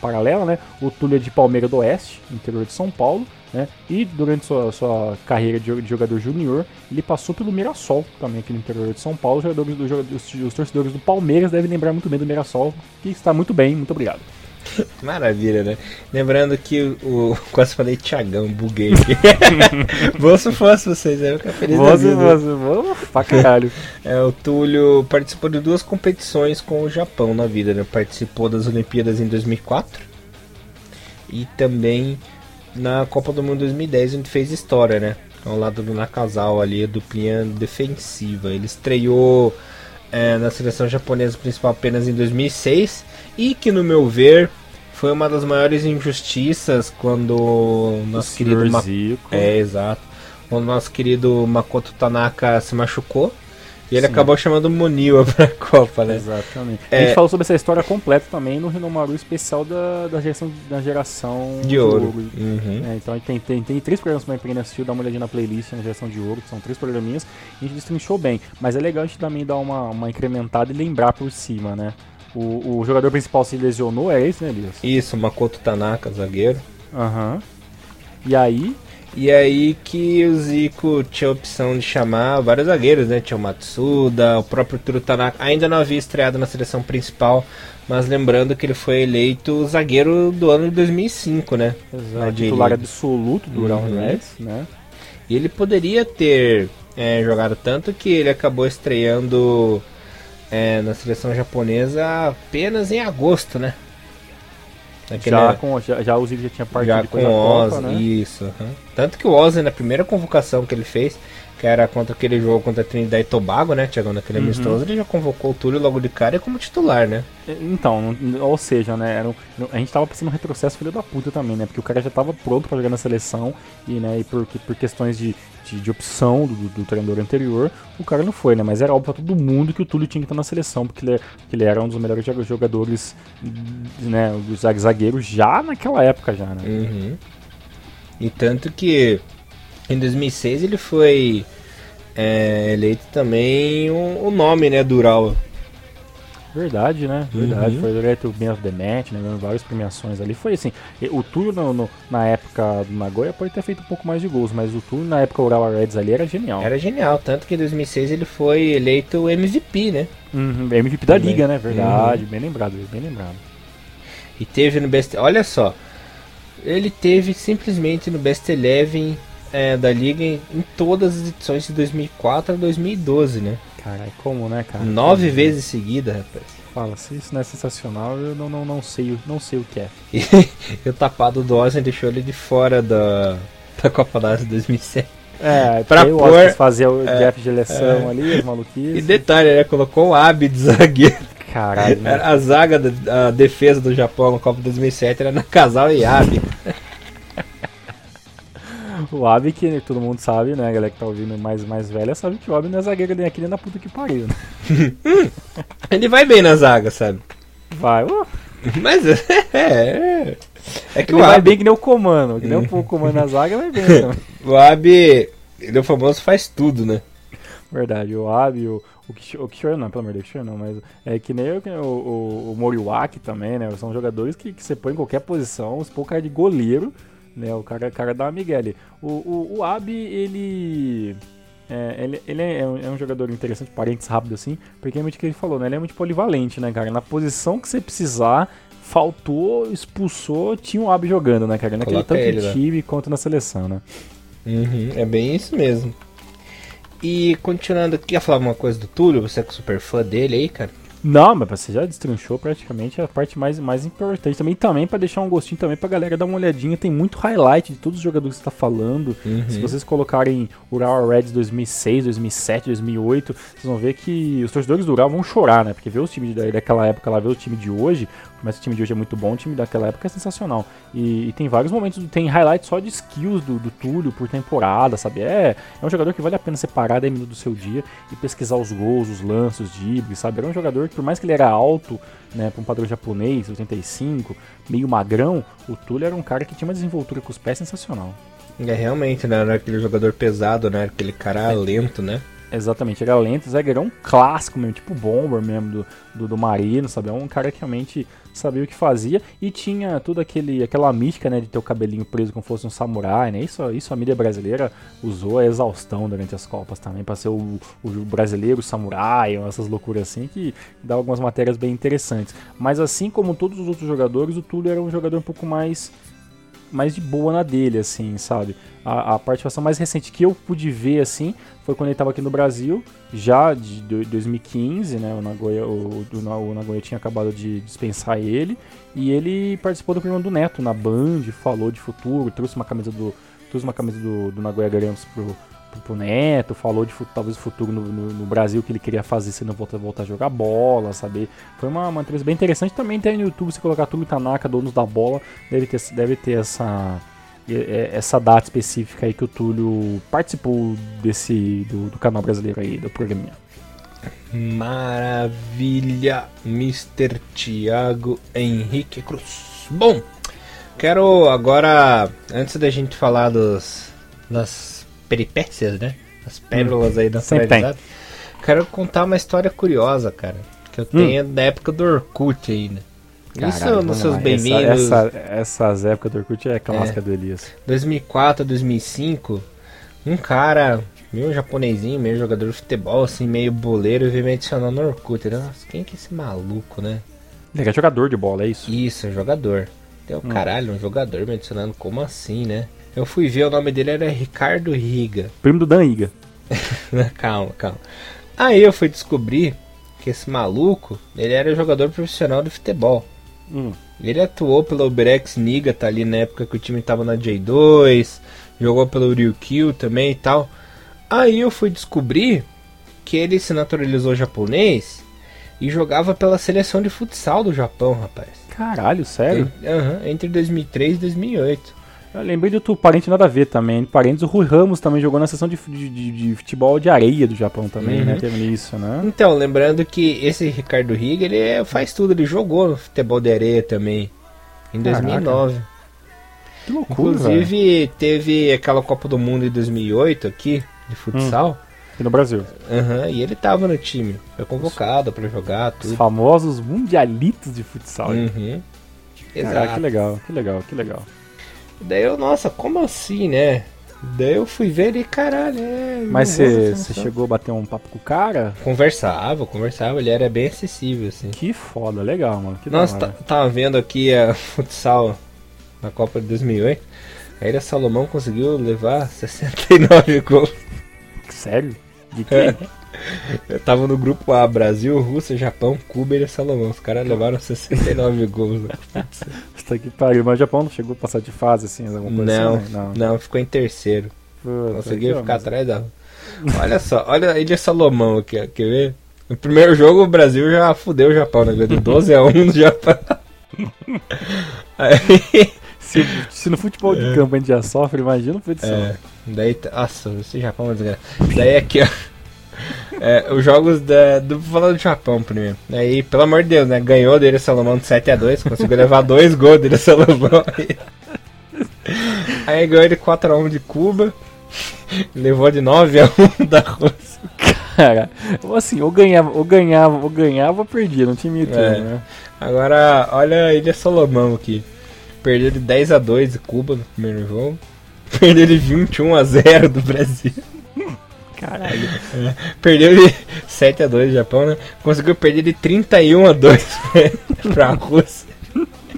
paralela, né? O Túlio é de Palmeira do Oeste, interior de São Paulo. Né? E durante sua, sua carreira de, de jogador júnior, ele passou pelo Mirassol, também aqui no interior de São Paulo. Os, jogadores do, os, os torcedores do Palmeiras devem lembrar muito bem do Mirassol, que está muito bem, muito obrigado. (laughs) Maravilha, né? Lembrando que o. Quase falei Thiagão, buguei. Bom (laughs) se fosse vocês, eu ficar feliz. Bom se fosse, bom pra caralho. (laughs) É, o Túlio participou de duas competições com o Japão na vida, né? Participou das Olimpíadas em 2004 e também na Copa do Mundo 2010, onde fez história, né? Ao lado do Nakazal ali, a duplinha defensiva. Ele estreou é, na seleção japonesa principal apenas em 2006 e que, no meu ver, foi uma das maiores injustiças quando o nosso O querido Ma- é exato quando o nosso querido Makoto Tanaka se machucou e ele Sim. acabou chamando o Muniwa (laughs) pra Copa, né? Exatamente. É. A gente falou sobre essa história completa também no Rinomaru especial da, da, geração, da geração De ouro. Uhum. É, então tem, tem, tem três programas pra quem assistiu, dá uma olhadinha na playlist na geração de ouro, que são três programinhas, e a gente destrinchou bem. Mas é legal a gente também dar uma, uma incrementada e lembrar por cima, né? O, o jogador principal se lesionou, é esse, né, Elias? Isso, Makoto Tanaka, zagueiro. Aham. E aí, E aí que o Zico tinha a opção de chamar vários zagueiros, né? Tinha o Matsuda, o próprio Turo Tanaka. Ainda não havia estreado na seleção principal, mas lembrando que ele foi eleito zagueiro do ano de 2005, né? J-League. titular absoluto do Brown Uhum. Reds, né? E ele poderia ter é, jogado tanto que ele acabou estreando é, na seleção japonesa apenas em agosto, né? Naquele- Já, com, já, já o Zico já tinha partido já depois com da o Copa, Oz, né? isso. aham. Tanto que o Oz, na primeira convocação que ele fez, que era contra aquele jogo contra a Trinidad e Tobago, né? Chegando naquele Uhum. amistoso, ele já convocou o Túlio logo de cara como titular, né? Então, não- ou seja, né, era um- a gente tava pensando um retrocesso filho da puta também, né? Porque o cara já tava pronto pra jogar na seleção e, né, e por, por questões de, de, de opção do, do treinador anterior, o cara não foi, né? Mas era óbvio pra todo mundo que o Túlio tinha que estar na seleção, porque ele, que ele era um dos melhores joga- jogadores, né, dos zague- zagueiros já naquela época já, né? Uhum. E tanto que em 2006 ele foi é, eleito também o, o nome, né, do Ural. Verdade, né? Verdade. Uhum. Foi eleito o Man of the Match, né? Ganhou várias premiações ali. Foi assim, o Túlio no- no- na época do Nagoya pode ter feito um pouco mais de gols, mas o Túlio na época Urawa Reds ali era genial. Era genial, tanto que em 2006 ele foi eleito o MVP, né? Uhum, MVP da Também. liga, né? Verdade, bem lembrado, bem lembrado. E teve no Best. Olha só. Ele teve simplesmente no Best Eleven é, da liga em, em todas as edições de 2004 a 2012, né? Caralho, como, né, cara? Nove Como, vezes seguida, rapaz. Fala, se isso não é sensacional, eu não, não, não, sei, o- não sei o que é. (laughs) E o tapado do Ozzy deixou ele de fora da, da Copa da Ásia 2007. É, Pra o pôr- Oscar fazer o é, Jeff de eleição ali, as maluquices. E detalhe, né? Colocou o Abe de zagueiro. Caralho, né? A zaga, da a defesa do Japão na Copa 2007 era na Casal e Abe. O Abi, que todo mundo sabe, né? A galera que tá ouvindo mais, mais velha sabe que o Abi não é zagueiro nem aqui nem na puta que pariu, né? (laughs) Ele vai bem na zaga, sabe? Vai, uh, Mas (laughs) é. É, é que ele o vai Abe, bem que nem o comando, que nem o comando na zaga vai bem também. (laughs) o Abe, ele é o famoso faz tudo, né? Verdade, o Abi, o, o, Kish- o Kishore não, pelo amor de Deus, Kishore não, mas é que nem o, o, o Moriwaki também, né? São jogadores que, que você põe em qualquer posição, se pôr o cara de goleiro, né? O cara, cara dá uma migué ali. O, o, o Abi, ele. É, ele, ele é, um, é um jogador interessante, parênteses rápido assim, porque é muito que ele falou, né? Ele é muito polivalente, né, cara? Na posição que você precisar, faltou, expulsou, tinha o Abi jogando, né, cara? Naquele tanto ele, em né? time quanto na seleção, né? Uhum, é bem isso mesmo. E continuando aqui, quer falar alguma coisa do Túlio? Você é super fã dele aí, cara? Não, mas você já destrinchou praticamente a parte mais, mais importante também. Também para deixar um gostinho também pra galera dar uma olhadinha. Tem muito highlight de todos os jogadores que você tá falando. Uhum. Se vocês colocarem Ural Reds 2006, 2007, 2008, vocês vão ver que os torcedores do Ural vão chorar, né? Porque ver os times da- daquela época lá, ver o time de hoje, mas o time de hoje é muito bom, o time daquela época é sensacional. E, e tem vários momentos, tem highlights só de skills do, do Túlio por temporada, sabe? É, é um jogador que vale a pena separar 10 minutos do seu dia e pesquisar os gols, os lances, os dribles, sabe? Era um jogador que, por mais que ele era alto, né, para um padrão japonês, 85, meio magrão, o Túlio era um cara que tinha uma desenvoltura com os pés sensacional. É realmente, né? Era aquele jogador pesado, né? Aquele cara É. lento, né? Exatamente, era lento, zagueirão clássico mesmo, tipo bomber mesmo do, do, do Marino, sabe? É um cara que realmente sabia o que fazia e tinha toda aquele, aquela mística, né, de ter o cabelinho preso como fosse um samurai, né? Isso, isso a mídia brasileira usou a exaustão durante as Copas também, para ser o, o brasileiro samurai, essas loucuras assim, que dá algumas matérias bem interessantes. Mas assim como todos os outros jogadores, o Túlio era um jogador um pouco mais mais de boa na dele, assim, sabe? A, a participação mais recente que eu pude ver, assim, foi quando ele estava aqui no Brasil, já de 2015, né? O Nagoya, o, o, Nagoya tinha acabado de dispensar ele, e ele participou do programa do Neto na Band, falou de futuro, trouxe uma camisa do, trouxe uma camisa do, do Nagoya Grampus pro, pro Neto, falou de talvez o futuro no, no, no, Brasil que ele queria fazer se não voltar, a jogar bola, sabe? Foi uma, uma entrevista bem interessante. Também tem no YouTube, se colocar Túlio Tanaka, donos da bola, deve ter, deve ter essa, essa data específica aí que o Túlio participou desse do, do canal brasileiro aí, do programinha. Maravilha, Mr. Thiago Henrique Cruz. Bom, quero agora, antes da gente falar dos, das peripécias, né? As pérolas hum, aí da atualidade. Quero contar uma história curiosa, cara. Que eu tenho hum. da época do Orkut ainda. Caralho, Isso nos seus bem-vindos. Essa, essa, essas épocas do Orkut é clássica é. do Elias. 2004, 2005, um cara, meio japonesinho, meio jogador de futebol, assim, meio boleiro, veio me adicionar no Orkut. Nossa, quem é que é esse maluco, né? Ele é jogador de bola, é isso? Isso, é jogador. Deu hum. caralho, um jogador me adicionando, como assim, né? Eu fui ver, o nome dele era Ricardo Riga. Primo do Dan Riga. (laughs) calma, calma. Aí eu fui descobrir que esse maluco, ele era jogador profissional de futebol. Hum. Ele atuou pelo Uberex Niga, tá ali na época que o time tava na J2, jogou pelo Ryukyu também e tal. Aí eu fui descobrir que ele se naturalizou japonês e jogava pela seleção de futsal do Japão, rapaz. Caralho, sério? Uhum, entre 2003 e 2008. Eu lembrei de outro parente nada a ver também. Parentes, o Rui Ramos também jogou na sessão de, de, de futebol de areia do Japão também, né? uhum. né? Teve isso, né? Então, lembrando que esse Ricardo Riga, ele é, faz tudo, ele jogou no futebol de areia também. Em Caraca. 2009. Que loucura, Inclusive, velho. teve aquela Copa do Mundo em 2008 aqui, de futsal. Hum. Aqui no Brasil. Uhum, e ele tava no time. Foi convocado para jogar tudo. Os famosos mundialitos de futsal. Uhum. Exato. Caraca, que legal, que legal, que legal. Daí eu, nossa, como assim, né? Daí eu fui ver e caralho, é. Mas você chegou a bater um papo com o cara? Conversava, conversava, ele era bem acessível, assim. Que foda, legal, mano. Que nossa, tava vendo aqui a (laughs) futsal na Copa de 2008. A Ilha Salomão conseguiu levar 69 (laughs) gols. Sério? De quem? Eu tava no grupo A, Brasil, Rússia, Japão, Cuba e Salomão. Os caras levaram 69 gols. (laughs) Puta que pariu, mas o Japão não chegou a passar de fase assim, alguma coisa não, assim, né? não, não, ficou em terceiro. Puta, Conseguiu ficar mas... atrás da. Olha só, olha a Ilha Salomão aqui, quer ver? No primeiro jogo o Brasil já fudeu o Japão, né? De (laughs) 12 a 1 no Japão. Aí... Se, se, no futebol de é. campo a gente já sofre, imagina o futsal. É, daí, nossa, esse Japão é desgraçado. Daí aqui, ó. É, os jogos da, do falando do Japão primeiro. Aí, pelo amor de Deus, né? Ganhou dele Salomão de 7 a 2 conseguiu levar (laughs) dois gols dele Salomão. (laughs) Aí, ganhou ele 4 a 1 de Cuba. (laughs) Levou de 9 a 1 da Rússia. Cara, assim, ou ganhava, ou ganhava, ou ganhava, ou perdia, não tinha meio é. né? Agora, olha a Ilha Salomão aqui. Perdeu de 10 a 2 de Cuba no primeiro jogo. Perdeu de 21 a 0 do Brasil. Caralho. É, perdeu de 7 a 2 Japão, né? Conseguiu perder de 31 a 2 (laughs) pra Rússia.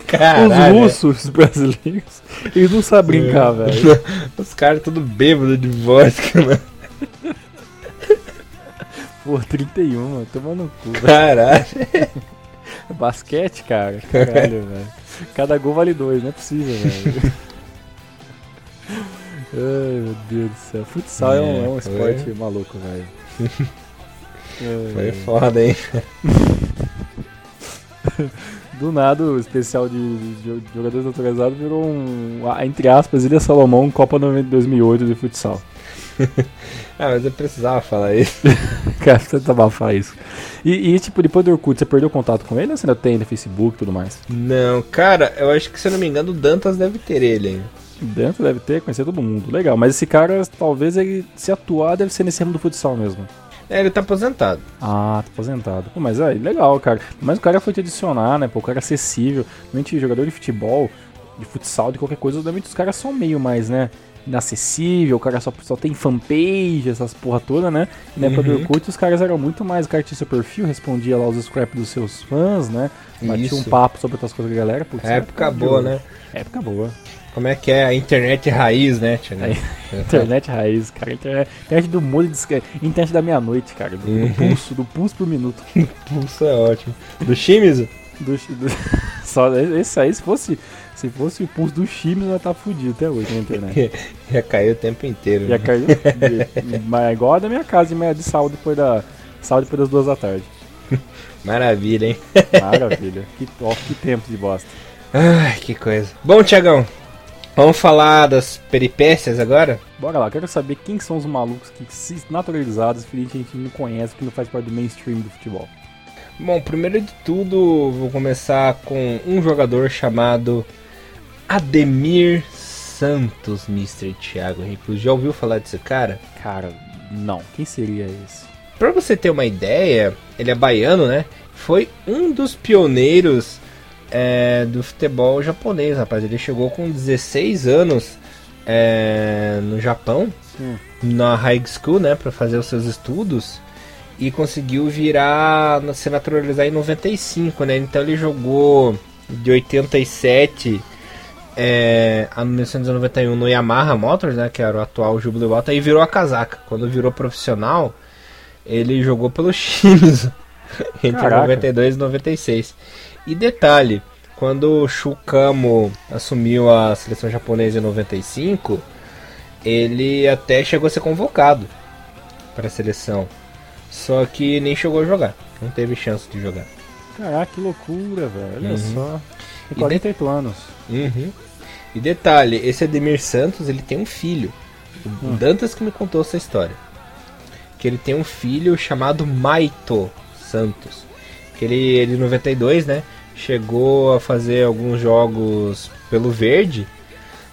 Caralho. Os russos, os brasileiros, eles não sabem brincar, é. velho. (laughs) Os caras tudo bêbado de vodka, mano. Pô, 31, mano. Tomando no cu. Caralho. (laughs) Basquete, cara. Caralho, velho. Cada gol vale dois, não é possível, velho. Ai, meu Deus do céu. Futsal é, é um, é esporte foi. maluco, velho. (laughs) foi foda, hein? (laughs) Do nada, o especial de, de, jogadores naturalizados virou um, entre aspas, Ilha Salomão, Copa 2008 de futsal. (laughs) ah, mas eu precisava falar isso. Cara, você tava falar isso. E, e, tipo, depois do Orkut, você perdeu contato com ele ou você ainda tem no Facebook e tudo mais? Não, cara, eu acho que se eu não me engano, o Dantas deve ter ele ainda. Dentro deve ter, conhecer todo mundo. Legal, mas esse cara, talvez ele se atuar, deve ser nesse ramo do futsal mesmo. É, ele tá aposentado. Ah, tá aposentado. Pô, mas é legal, cara. Mas o cara foi te adicionar, né? Pô, o cara é acessível. Normalmente jogador de futebol, de futsal, de qualquer coisa, normalmente os caras são meio mais, né? Inacessível, o cara só, só tem fanpage, essas porra toda, né? E na época do uhum. Orkut os caras eram muito mais, o cara tinha seu perfil, respondia lá os scraps dos seus fãs, né? Batia um papo sobre outras coisas da galera. Putz, época boa, né? Época boa. Como é que é a internet raiz, né, Thiago? (laughs) É, internet raiz, cara. Internet, internet do mundo, internet da meia-noite, cara. Do, Uhum. do pulso, do pulso por minuto. (laughs) Pulso é ótimo. Do Shimizu? Do, do- (laughs) só esse aí, se fosse, se fosse o pulso do Chimes, nós tá fudido até hoje na internet. Já caiu o tempo inteiro. Já né? caiu. Mas é igual a da minha casa de, meia- de sábado depois da. Sábado depois das duas da tarde. Maravilha, hein? Maravilha. que, ó, que tempo de bosta. Ai, que coisa. Bom, Tiagão, vamos falar das peripécias agora? Bora lá, quero saber quem são os malucos que se naturalizados, que a gente não conhece, que não faz parte do mainstream do futebol. Bom, primeiro de tudo, vou começar com um jogador chamado Ademir Santos, Mr. Thiago Henrique. Já ouviu falar desse cara? Cara, não. Quem seria esse? Pra você ter uma ideia, ele é baiano, né? Foi um dos pioneiros é, do futebol japonês, rapaz. Ele chegou com 16 anos é, no Japão, Hum. na high school, né? Pra fazer os seus estudos. E conseguiu virar, se naturalizar em 95, né? Então ele jogou de 87 é, a 1991 no Yamaha Motors, né? Que era o atual Jubilee Bota, e virou a casaca. Quando virou profissional, ele jogou pelo (laughs) Shimizu entre Caraca. 92 e 96. E detalhe, quando o Shukamo assumiu a seleção japonesa em 95, ele até chegou a ser convocado para a seleção. Só que nem chegou a jogar, não teve chance de jogar. Caraca, que loucura, velho. Olha Uhum. só. Tem E 48 anos. Uhum. E detalhe, esse Ademir Santos, ele tem um filho. O Hum. Dantas que me contou essa história. Que ele tem um filho chamado Maito Santos. Que ele, ele em 92, né? Chegou a fazer alguns jogos pelo Verde.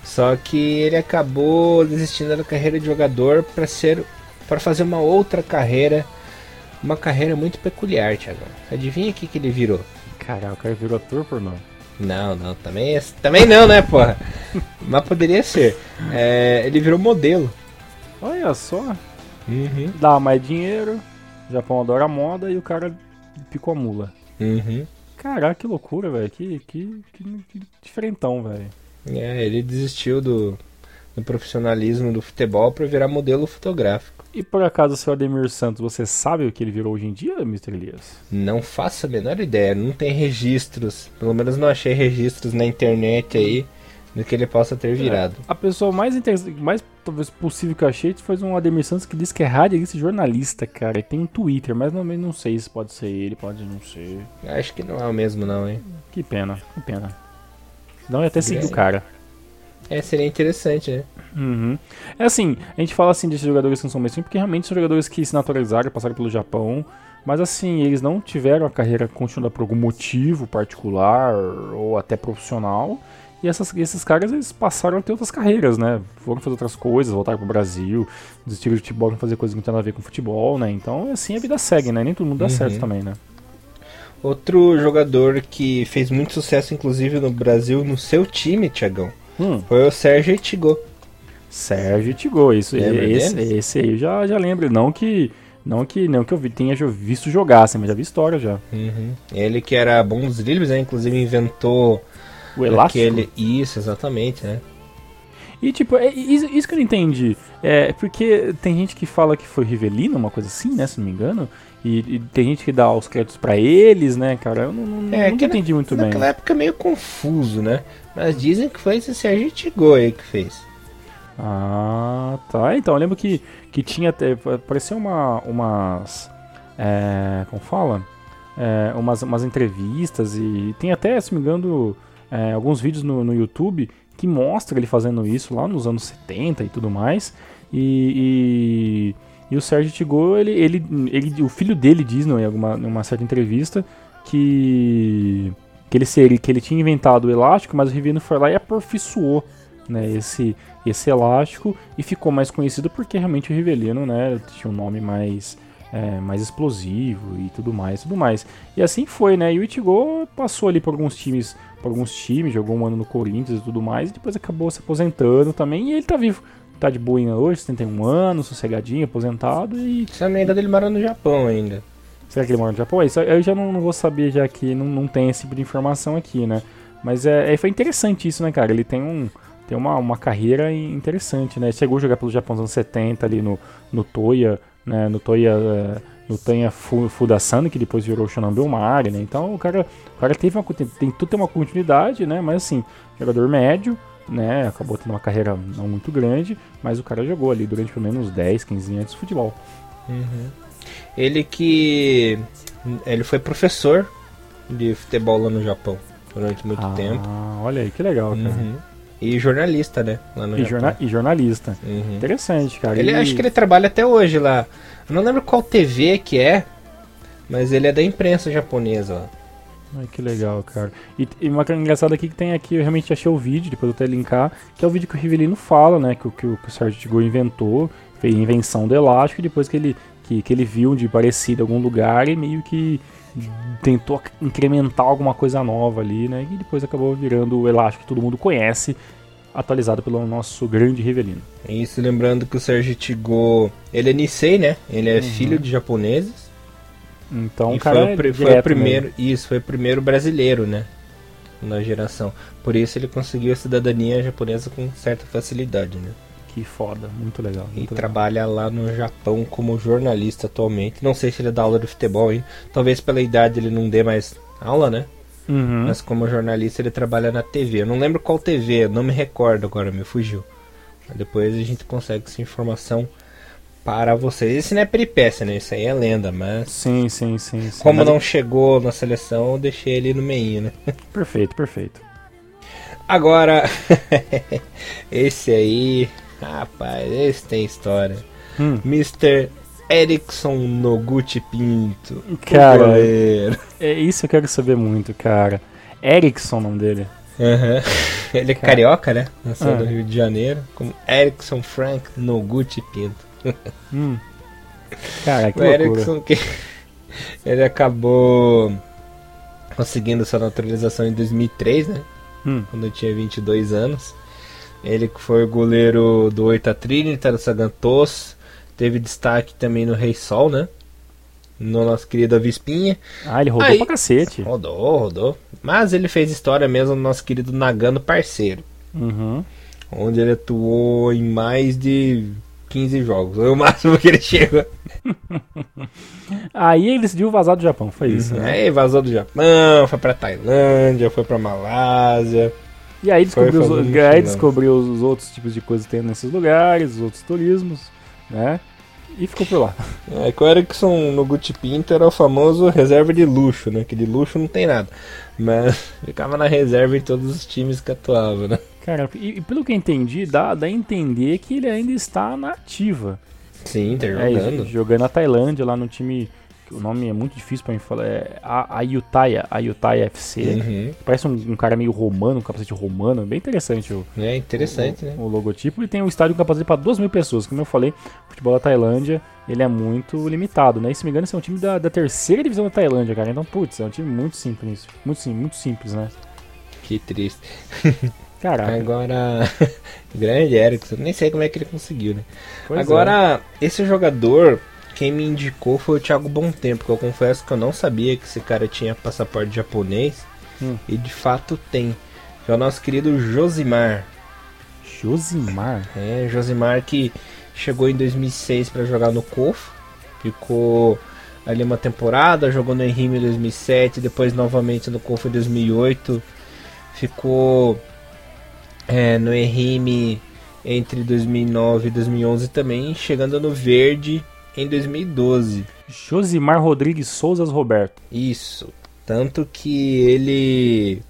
Só que ele acabou desistindo da carreira de jogador para ser para fazer uma outra carreira, uma carreira muito peculiar, Thiago. Adivinha o que, que ele virou? Caraca, o cara virou ator por não. Não, não, também, também não, né, porra? Mas poderia ser. É, ele virou modelo. Olha só. Uhum, Dá mais dinheiro. O Japão adora moda e o cara picou a mula. uhum. Caraca, que loucura, velho. Que, que, que, que diferentão, velho. É, ele desistiu do, do profissionalismo do futebol para virar modelo fotográfico. E por acaso, seu Ademir Santos, você sabe o que ele virou hoje em dia, Mr. Elias? Não faço a menor ideia, não tem registros. Pelo menos não achei registros na internet aí do que ele possa ter virado. A pessoa mais interessante, mais talvez possível que eu achei foi um Ademir Santos que disse que é radialista e jornalista, cara. E tem um Twitter, mas não, não sei se pode ser ele, pode não ser. Acho que não é o mesmo não, hein? Que pena, que pena. Não ia até seguir o cara. É, seria interessante, né? Uhum. É assim, a gente fala assim desses jogadores que não são mainstream porque realmente são jogadores que se naturalizaram, passaram pelo Japão, mas assim, eles não tiveram a carreira continuada por algum motivo particular ou até profissional. E essas, esses caras eles passaram a ter outras carreiras, né? Foram fazer outras coisas, voltaram pro Brasil, desistiram de futebol, não fazer coisas que não tem nada a ver com futebol, né? Então, assim, a vida segue, né? Nem todo mundo dá Uhum. certo também, né? Outro jogador que fez muito sucesso, inclusive no Brasil, no seu time, Tiagão, Hum, foi o Sérgio Etigo. Sérgio Tigo, isso, Lembra esse, dele? esse aí eu já, já lembro. Não que, não que, não que eu vi, tenha visto jogar, assim, mas já vi história já. Uhum. Ele que era bom dos dribles, né? Inclusive inventou O elástico. aquele. Isso, exatamente, né? E tipo, é, isso, isso que eu não entendi. É porque tem gente que fala que foi Rivelino, uma coisa assim, né? Se não me engano. E, e tem gente que dá os créditos pra eles, né, cara? Eu não, não, É, nunca que na- entendi muito bem. Naquela época é meio confuso, né? Mas dizem que foi esse Sérgio Etigo aí que fez. Ah, tá. Então, eu lembro que, que tinha até. Parecia uma, umas. É, como fala? É, umas, umas entrevistas e tem até, se não me engano, é, alguns vídeos no, no YouTube que mostra ele fazendo isso lá nos anos 70 e tudo mais. E, e, e o Sérgio Tigo, ele, ele, ele, o filho dele diz não, em alguma, em uma certa entrevista que, que, ele seria, que ele tinha inventado o elástico, mas o Riviano foi lá e aperfeiçoou né, esse, esse elástico e ficou mais conhecido porque realmente o Rivelino né, tinha um nome mais, é, mais explosivo e tudo mais, tudo mais. E assim foi, né? E o Itigo passou ali por alguns times, por alguns times, jogou um ano no Corinthians e tudo mais, e depois acabou se aposentando também, e ele tá vivo. Tá de boa ainda hoje, 71 anos, sossegadinho, aposentado e. Se não me engano, ele mora no Japão ainda. Será que ele mora no Japão? Isso eu já não, não vou saber, já que não, não tem esse tipo de informação aqui, né? Mas é, é- foi interessante isso, né, cara? Ele tem um, tem uma, uma carreira interessante, né? Chegou a jogar pelo Japão nos anos 70 ali no, no Toya, né? No Toya, é, no Tanya Fudasan, que depois virou o Shonan Belmari, né? Então o cara, o cara teve uma, tentou ter uma continuidade, né? Mas assim, jogador médio, né? Acabou tendo uma carreira não muito grande, mas o cara jogou ali durante pelo menos 10, 15 anos de futebol. Uhum. Ele que. Ele foi professor de futebol lá no Japão durante muito ah, tempo. Olha aí, que legal, cara. Uhum. E jornalista, né? Lá no e, jorna e jornalista. Uhum. Interessante, cara. Ele, e... Acho que ele trabalha até hoje lá. Eu não lembro qual TV que é, mas ele é da imprensa japonesa lá. Ai, que legal, cara. E, e uma coisa engraçada aqui que tem aqui, eu realmente achei o vídeo, depois eu até linkar, que é o vídeo que o Rivelino fala, né? Que, que, que o Sérgio Tigo inventou, fez a invenção do elástico, e depois que ele, que, que ele viu de parecido em algum lugar e meio que tentou incrementar alguma coisa nova ali, né? E depois acabou virando o elástico que todo mundo conhece, atualizado pelo nosso grande Rivelino. Isso, lembrando que o Sérgio Tigo, ele é Nisei, né? Ele é uhum. filho de japoneses. Então, e cara, foi, o, foi o primeiro, mesmo. isso, foi o primeiro brasileiro, né? Na geração. Por isso ele conseguiu a cidadania japonesa com certa facilidade, né? Que foda, muito legal. Muito e legal. trabalha lá no Japão como jornalista atualmente. Não sei se ele dá aula de futebol, hein? Talvez pela idade ele não dê mais aula, né? Uhum. Mas como jornalista ele trabalha na TV. Eu não lembro qual TV, não me recordo agora, me fugiu. Depois a gente consegue essa informação para vocês. Esse não é peripécia, né? Isso aí é lenda, mas. Sim, sim, sim. sim. Como mas... não chegou na seleção, eu deixei ele no meio, né? (laughs) Perfeito, perfeito. Agora, (laughs) esse aí Rapaz, esse tem história. Hum. Mr. Erickson Noguchi Pinto. Cara, é isso eu quero saber muito, cara. Erickson, o nome dele. Uhum. (laughs) Ele é cara. carioca, né? Nasceu ah. no Rio de Janeiro. Como Erickson Frank Noguchi Pinto. (laughs) Hum. Cara, que o loucura. Erickson que (laughs) ele acabou conseguindo sua naturalização em 2003, né? Hum. Quando eu tinha 22 anos. Ele que foi o goleiro do Oita Trinita, do Sagantos. Teve destaque também no Rei Sol, né? No nosso querido Avispinha. Ah, ele rodou Aí, pra cacete. Rodou, rodou. Mas ele fez história mesmo no nosso querido Nagano Parceiro. Uhum. Onde ele atuou em mais de 15 jogos. Foi o máximo que ele chegou. (laughs) Aí ele decidiu vazar do Japão, foi isso. Uhum. Né? Aí vazou do Japão, foi pra Tailândia, foi pra Malásia. E aí descobriu, os, aí descobriu os outros tipos de coisas que tem nesses lugares, os outros turismos, né? E ficou por lá. (laughs) É que o Erickson no Gucci Pinto era o famoso reserva de luxo, né? Que de luxo não tem nada. Mas (laughs) ficava na reserva em todos os times que atuava, né? Cara, e, e pelo que eu entendi, dá, dá a entender que ele ainda está na ativa. Sim, tá é, jogando. É, jogando na Tailândia, lá no time o nome é muito difícil para mim falar, é a Ayutthaya, Ayutthaya FC. Uhum. Parece um, um, cara meio romano, um capacete romano, bem interessante o, é interessante, o, né? o logotipo. E tem um estádio com capacete para 2 mil pessoas, como eu falei, o futebol da Tailândia, ele é muito limitado, né? E se me engano, esse é um time da, da terceira divisão da Tailândia, cara. Então, putz, é um time muito simples, muito, sim, muito simples, né? Que triste. (laughs) Caraca. Agora, (laughs) grande Erickson, nem sei como é que ele conseguiu, né? Pois Agora, é. esse jogador, quem me indicou foi o Thiago Bom Tempo, que eu confesso que eu não sabia que esse cara tinha passaporte japonês. Hum. E de fato tem. Que é o nosso querido Josimar. Josimar? É, Josimar que chegou em 2006 para jogar no COF. Ficou ali uma temporada, jogou no Henrique em 2007, depois novamente no COF em 2008. Ficou é, no Henrique entre 2009 e 2011 também, chegando no Verde em 2012. Josimar Rodrigues Souzas Roberto. Isso. Tanto que ele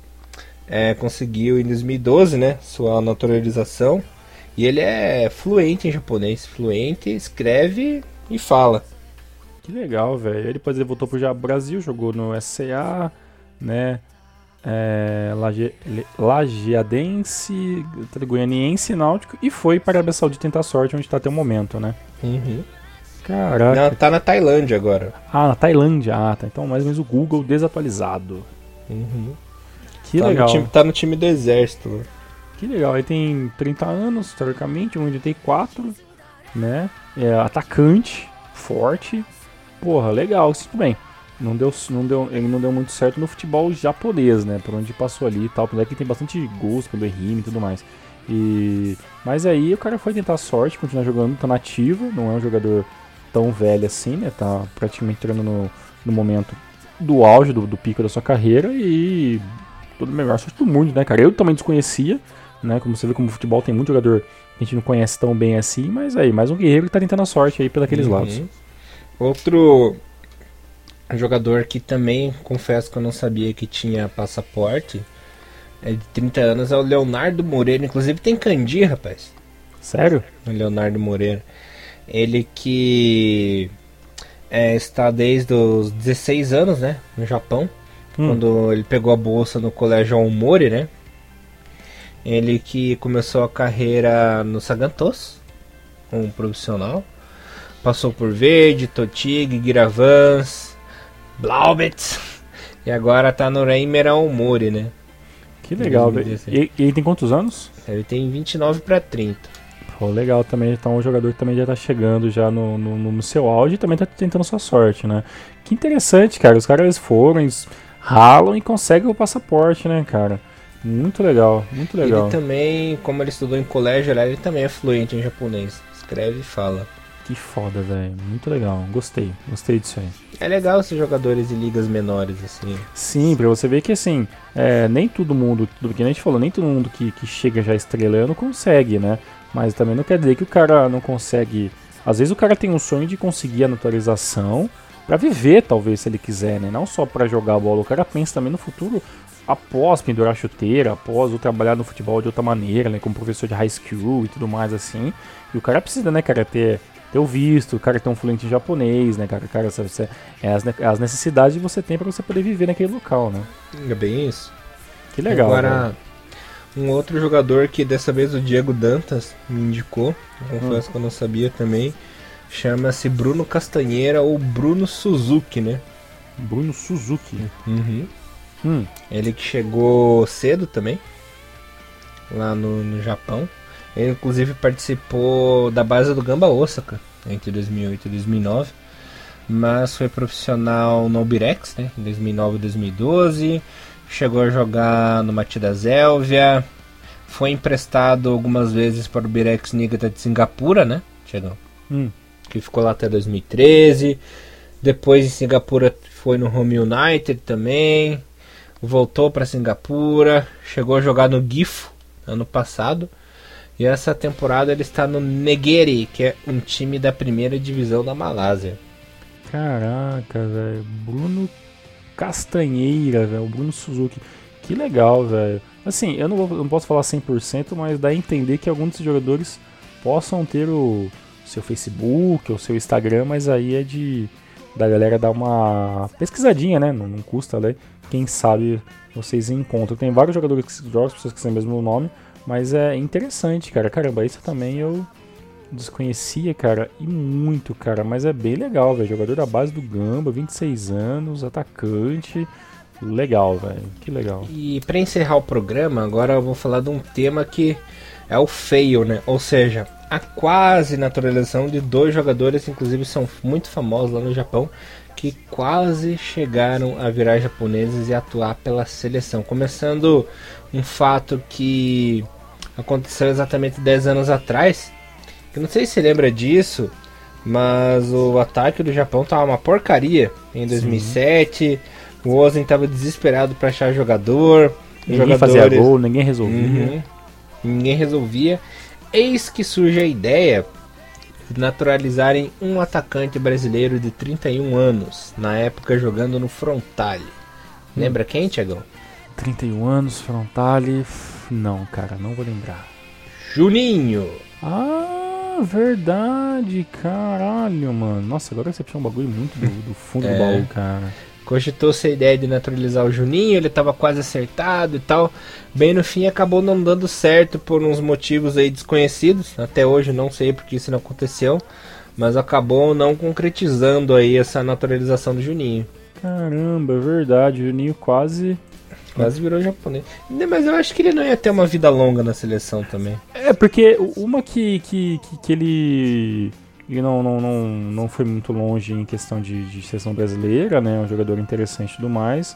é, conseguiu em 2012, né, sua naturalização. E ele é fluente em japonês, fluente, escreve e fala. Que legal, velho. Depois ele voltou pro Brasil, jogou no SCA, né? É, Laje, Lajeadense, Goianiense, Náutico e foi para a Arábia Saudita tentar sorte, onde está até o momento, né? Uhum. Caraca. Tá na Tailândia agora. Ah, na Tailândia. Ah, tá. Então mais ou menos o Google desatualizado. Uhum. Que tá legal. No time, tá no time do exército. Né? Que legal. Ele tem 30 anos, teoricamente, onde tem 4, né? É atacante, forte. Porra, legal, isso tudo bem. Não deu, não deu, ele não deu muito certo no futebol japonês, né? Por onde passou ali e tal. Por que tem bastante gols pelo Rime e tudo mais. E mas aí o cara foi tentar a sorte, continuar jogando, tá nativo, não é um jogador tão velho assim, né? Tá praticamente entrando no, no momento do auge, do, do pico da sua carreira e todo o melhor sorte do mundo, né, cara? Eu também desconhecia, né? Como você vê como o futebol tem muito jogador que a gente não conhece tão bem assim, mas aí, mais um guerreiro que tá tentando a sorte aí pelos uhum. lados. Outro jogador que também confesso que eu não sabia que tinha passaporte é de 30 anos é o Leonardo Moreira, inclusive tem Candi, rapaz. Sério? O Leonardo Moreira. Ele que é, está desde os 16 anos, né, no Japão. Hum. Quando ele pegou a bolsa no colégio Aomori, né? Ele que começou a carreira no Sagantos, como profissional. Passou por Verde, Totig, Giravans, Blaubitz. E agora tá no Reimer Aomori, né? Que legal, velho. E, e, ele tem quantos anos? Ele tem 29 para 30. Pô, legal também. Então o jogador que também já tá chegando já no, no, no, seu auge e também tá tentando sua sorte, né? Que interessante, cara. Os caras foram, eles ralam e conseguem o passaporte, né, cara? Muito legal, muito legal. Ele também, como ele estudou em colégio, ele também é fluente em japonês. Escreve e fala. Que foda, velho. Muito legal. Gostei. Gostei disso aí. É legal esses jogadores de ligas menores, assim. Sim, pra você ver que, assim, é, nem todo mundo, tudo que a gente falou, nem todo mundo que, que chega já estrelando consegue, né? Mas também não quer dizer que o cara não consegue. Às vezes o cara tem um sonho de conseguir a naturalização para viver, talvez, se ele quiser, né? Não só para jogar a bola. O cara pensa também no futuro após pendurar chuteira, após ou trabalhar no futebol de outra maneira, né? Como professor de high school e tudo mais assim. E o cara precisa, né, cara, ter ter o visto, o cara ter um fluente em japonês, né, cara? cara você, é as, as necessidades que você tem para você poder viver naquele local, né? É bem isso. Que legal. Agora, um outro jogador que dessa vez o Diego Dantas me indicou, confesso hum. que eu não sabia também, chama-se Bruno Castanheira ou Bruno Suzuki, né? Bruno Suzuki. Uhum. Hum. Ele que chegou cedo também, lá no, no Japão. Ele inclusive participou da base do Gamba Osaka entre 2008 e 2009, mas foi profissional no Birex, né, em 2009 e 2012. Chegou a jogar no Matida Zélvia, foi emprestado algumas vezes para o Birex Niigata de Singapura, né? Chegou. Hum. Que ficou lá até 2013. Depois em Singapura foi no Home United também. Voltou para Singapura, chegou a jogar no Gifo ano passado e essa temporada ele está no Negeri, que é um time da primeira divisão da Malásia. Caraca, velho. Bruno Castanheira, velho. Bruno Suzuki. Que legal, velho. Assim, eu não, vou, não posso falar 100%, mas dá a entender que alguns desses jogadores possam ter o seu Facebook ou seu Instagram, mas aí é de da galera dar uma pesquisadinha, né? Não, não custa, né? Quem sabe vocês encontram. Tem vários jogadores que jogam, as pessoas que têm o mesmo nome, mas é interessante, cara. Caramba, isso também eu desconhecia, cara, e muito, cara. Mas é bem legal, velho. Jogador da base do Gamba, 26 anos, atacante. Legal, velho. Que legal. E para encerrar o programa, agora eu vou falar de um tema que é o fail, né? Ou seja, a quase naturalização de dois jogadores, inclusive são muito famosos lá no Japão, que quase chegaram a virar japoneses e atuar pela seleção. Começando um fato que aconteceu exatamente 10 anos atrás. Eu não sei se você lembra disso, mas o ataque do Japão tava uma porcaria em 2007. Sim. O Ozen tava desesperado para achar jogador. Ninguém fazia gol, ninguém resolvia. Uhum, ninguém resolvia. Eis que surge a ideia de naturalizarem um atacante brasileiro de 31 anos, na época jogando no Frontale. Lembra hum. quem, Tiagão? 31 anos, Frontale. Não, cara, não vou lembrar. Juninho! Ah, verdade, caralho, mano. Nossa, agora você puxou um bagulho muito do, do fundo (laughs) é. do baú, cara. Cogitou-se a ideia de naturalizar o Juninho, ele estava quase acertado e tal. Bem no fim acabou não dando certo por uns motivos aí desconhecidos. Até hoje não sei porque isso não aconteceu, mas acabou não concretizando aí essa naturalização do Juninho. Caramba, é verdade, o Juninho quase Quase virou japonês. Mas eu acho que ele não ia ter uma vida longa na seleção também. É, porque uma que, que, que, que ele, ele não, não, não, não foi muito longe em questão de, de seleção brasileira, né? Um jogador interessante e tudo mais.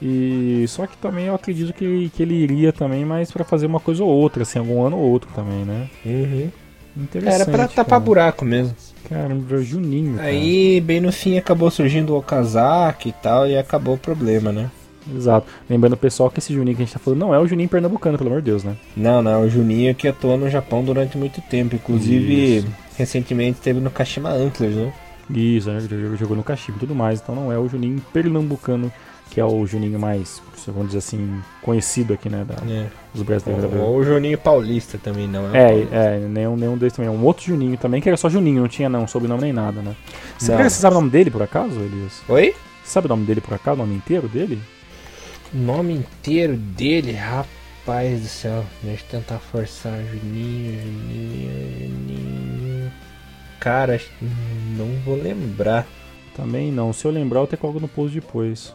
E só que também eu acredito que, que ele iria também, mas para fazer uma coisa ou outra, assim, algum ano ou outro também, né? Uhum. Interessante. Era pra tapar cara. buraco mesmo. Caramba, Juninho. cara. Aí, bem no fim, acabou surgindo o Okazaki e tal, e acabou o problema, né? Exato. Lembrando o pessoal que esse Juninho que a gente tá falando não é o Juninho pernambucano, pelo amor de Deus, né? Não, não, o Juninho que atuou no Japão durante muito tempo. Inclusive, Isso. recentemente esteve no Kashima Antlers, né? Isso, né? jogou- jogou no Kashima e tudo mais. Então não é o Juninho pernambucano, que é o Juninho mais, vamos dizer assim, conhecido aqui, né? Da, É. dos brasileiros. da Ou o Juninho Paulista também, não. o É, Paulista. é, nenhum, nenhum deles também. É um outro Juninho também, que era só Juninho, não tinha não sobrenome nem nada, né? Você, você sabe o nome dele por acaso, Elias? Oi? Você sabe o nome dele por acaso, o nome inteiro dele? O nome inteiro dele, rapaz do céu. Deixa eu tentar forçar. Juninho, Juninho, Juninho. Cara, não vou lembrar. Também não. Se eu lembrar, eu te coloco no post depois.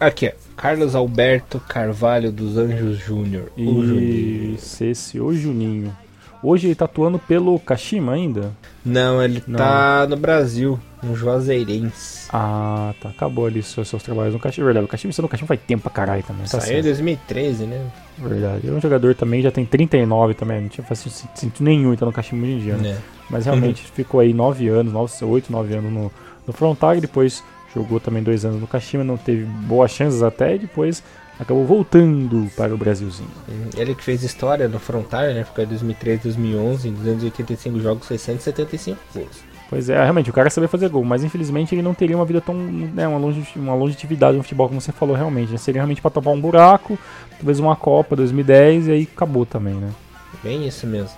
Aqui, ó. Carlos Alberto Carvalho dos Anjos Júnior. O Juninho. Esse, o Juninho. Hoje ele tá atuando pelo Kashima ainda? Não, ele Não. tá no Brasil, no Juazeirense. Ah, tá. Acabou ali seus, seus trabalhos no Kashima. Verdade, o Kashima está no Kashima faz tempo pra caralho também. Tá Saiu em certo. 2013, né? Verdade. Ele é um jogador também, já tem 39 também. Não tinha faz sentido nenhum então no Kashima hoje em dia, né? É. Mas realmente ficou aí 9 anos, 9, 8, 9 anos no, no Frontag, depois jogou também 2 anos no Kashima, não teve boas chances até, e depois acabou voltando para o Brasilzinho. Ele que fez história no Frontar, né? Ficou em 2013, 2011, em 285 jogos, 675 gols. Pois é, realmente, o cara sabia fazer gol, mas infelizmente ele não teria uma vida tão. Né, uma, longe, uma longevidade no futebol, como você falou, realmente. Né? Seria realmente para tapar um buraco, talvez uma Copa 2010 e aí acabou também, né? Bem isso mesmo.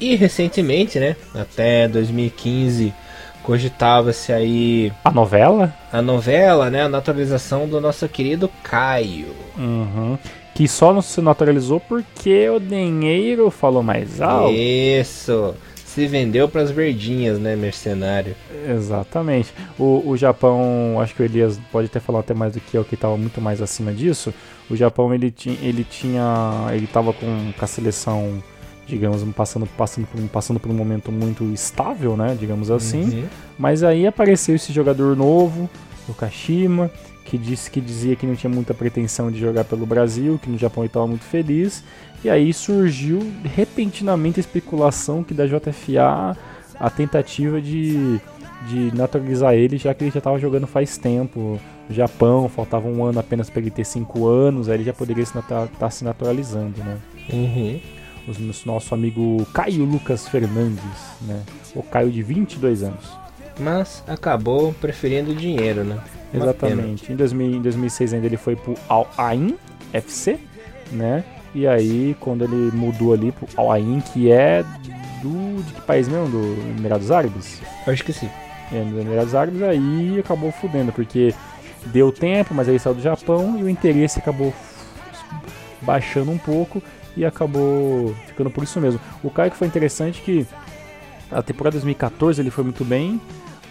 E recentemente, né? Até 2015, cogitava-se aí A novela? a novela, né? A naturalização do nosso querido Caio. Uhum. Que só não se naturalizou porque o dinheiro falou mais alto. Isso! Se vendeu pras verdinhas, né, mercenário? Exatamente. O, o Japão, acho que o Elias pode até falar até mais do que eu, que estava muito mais acima disso. O Japão, ele, ti, ele tinha. Ele estava com, com a seleção, digamos, passando, passando, por, um- passando por um momento muito estável, né? Digamos assim. Uhum. Mas aí apareceu esse jogador novo, o Kashima, que disse que dizia que não tinha muita pretensão de jogar pelo Brasil, que no Japão ele estava muito feliz. E aí surgiu repentinamente a especulação que da JFA a tentativa de, de naturalizar ele, já que ele já estava jogando faz tempo no Japão, faltava um ano apenas para ele ter 5 anos, aí ele já poderia estar se naturalizando, né? Uhum. O nosso amigo Caio Lucas Fernandes, né? O Caio de 22 anos. Mas acabou preferindo o dinheiro, né? Uma Exatamente. Em, 2000, em 2006 ainda ele foi pro Al Ain FC, né? E aí quando ele mudou ali pro Al Ain, que é do de que país mesmo? Do Emirados Árabes? Eu acho que sim. É, dos Emirados Árabes aí acabou fudendo, porque deu tempo, mas aí saiu do Japão e o interesse acabou baixando um pouco e acabou ficando por isso mesmo. O Caio que foi interessante que a temporada 2014 ele foi muito bem,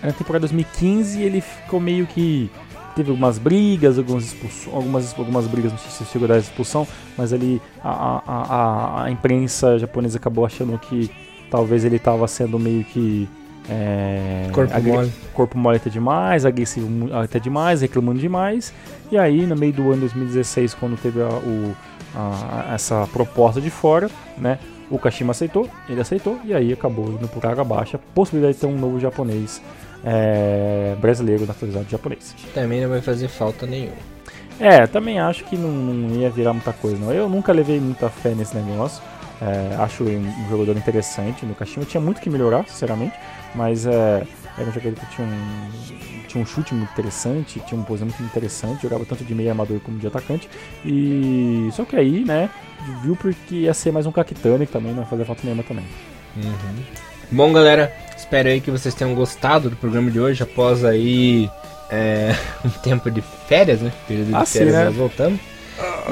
na temporada 2015 ele ficou meio que teve algumas brigas, algumas, expulsões, algumas, algumas brigas, não sei se chegou a dar expulsão, mas ali a, a, a, a imprensa japonesa acabou achando que talvez ele estava sendo meio que é, Corpo agre- mole. corpo mole até demais, agressivo até demais, reclamando demais. E aí, no meio do ano 2016, quando teve a, o, a- essa proposta de fora, né? O Kashima aceitou, ele aceitou, e aí acabou indo por água abaixo a possibilidade de ter um novo japonês é, brasileiro naturalizado japonês. Também não vai fazer falta nenhuma. É, também acho que não, não ia virar muita coisa, não. Eu nunca levei muita fé nesse negócio. É, acho ele um, um jogador interessante no Kashima. Tinha muito que melhorar, sinceramente, mas é, era um jogador que tinha um, tinha um chute muito interessante, tinha um pose muito interessante, jogava tanto de meio armador como de atacante. E só que aí, né, viu porque ia ser mais um Kakitani que também não ia fazer falta nenhuma também. Uhum. Bom, galera, espero aí que vocês tenham gostado do programa de hoje após aí é, (laughs) um tempo de férias, né? Período de Ah, sim, férias né? nós voltamos.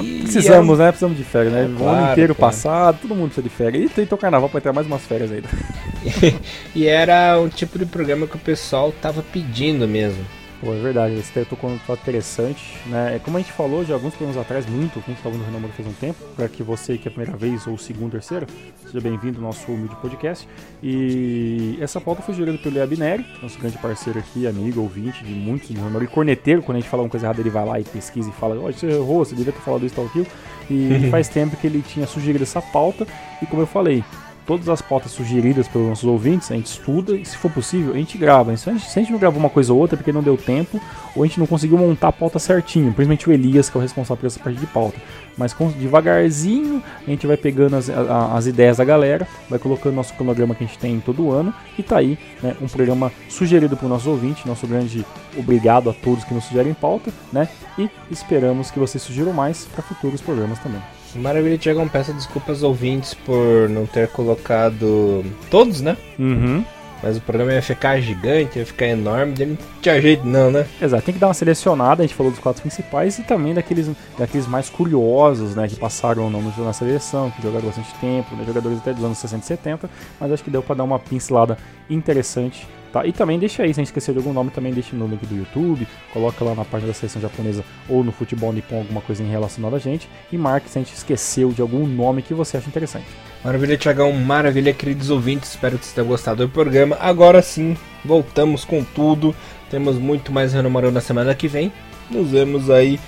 E Precisamos, né? Precisamos de férias, né? É, o ano inteiro claro. passado, todo mundo precisa de férias. E tentou carnaval pra ter mais umas férias ainda. (laughs) E era um tipo de programa que o pessoal tava pedindo mesmo. Pô, é verdade, esse tocou um fato interessante, né? É como a gente falou de alguns programas atrás, muito, que a gente no Renomoro faz um tempo, para que você que é a primeira vez, ou segundo, terceiro, seja bem-vindo ao nosso humilde podcast. E essa pauta foi gerada pelo Lea Bineri, nosso grande parceiro aqui, amigo, ouvinte de muitos no Renomoro, e corneteiro, quando a gente fala uma coisa errada, ele vai lá e pesquisa e fala, ó, oh, você errou, você devia ter falado isso, tal, aquilo. E (laughs) faz tempo que ele tinha sugerido essa pauta, e como eu falei, todas as pautas sugeridas pelos nossos ouvintes, a gente estuda e, se for possível, a gente grava. Se a gente, se a gente não gravou uma coisa ou outra é porque não deu tempo, ou a gente não conseguiu montar a pauta certinho, principalmente o Elias, que é o responsável por essa parte de pauta. Mas com, devagarzinho a gente vai pegando as, a, as ideias da galera, vai colocando nosso cronograma que a gente tem todo ano, e tá aí né, um programa sugerido para o nosso ouvinte, nosso grande obrigado a todos que nos sugerem pauta, né? E esperamos que vocês sugiram mais para futuros programas também. Maravilha, Tiagão, peço desculpas aos ouvintes por não ter colocado todos, né? Uhum. Mas o programa ia ficar gigante, ia ficar enorme, não tinha jeito não, né? Exato, tem que dar uma selecionada, a gente falou dos quatro principais e também daqueles, daqueles mais curiosos, né, que passaram ou não na seleção, que jogaram bastante tempo, né, jogadores até dos anos 60 e 70, mas acho que deu para dar uma pincelada interessante Tá? E também deixa aí, se a gente esquecer de algum nome, também deixa no link do YouTube, coloca lá na página da seleção japonesa ou no futebol nipom alguma coisa em relacionada a gente e marque se a gente esqueceu de algum nome que você acha interessante. Maravilha, Tiagão, maravilha, queridos ouvintes, espero que vocês tenham gostado do programa. Agora sim, voltamos com tudo, temos muito mais Renomaru na semana que vem. Nos vemos aí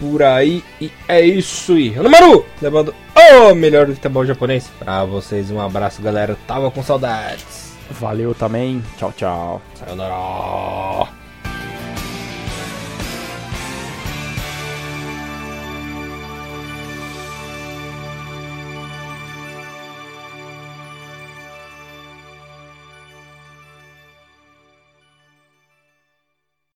por aí e é isso aí. Renomaru, levando o melhor do futebol japonês pra vocês. Um abraço, galera, tava com saudades. Valeu também. Tchau, tchau. Sayonara.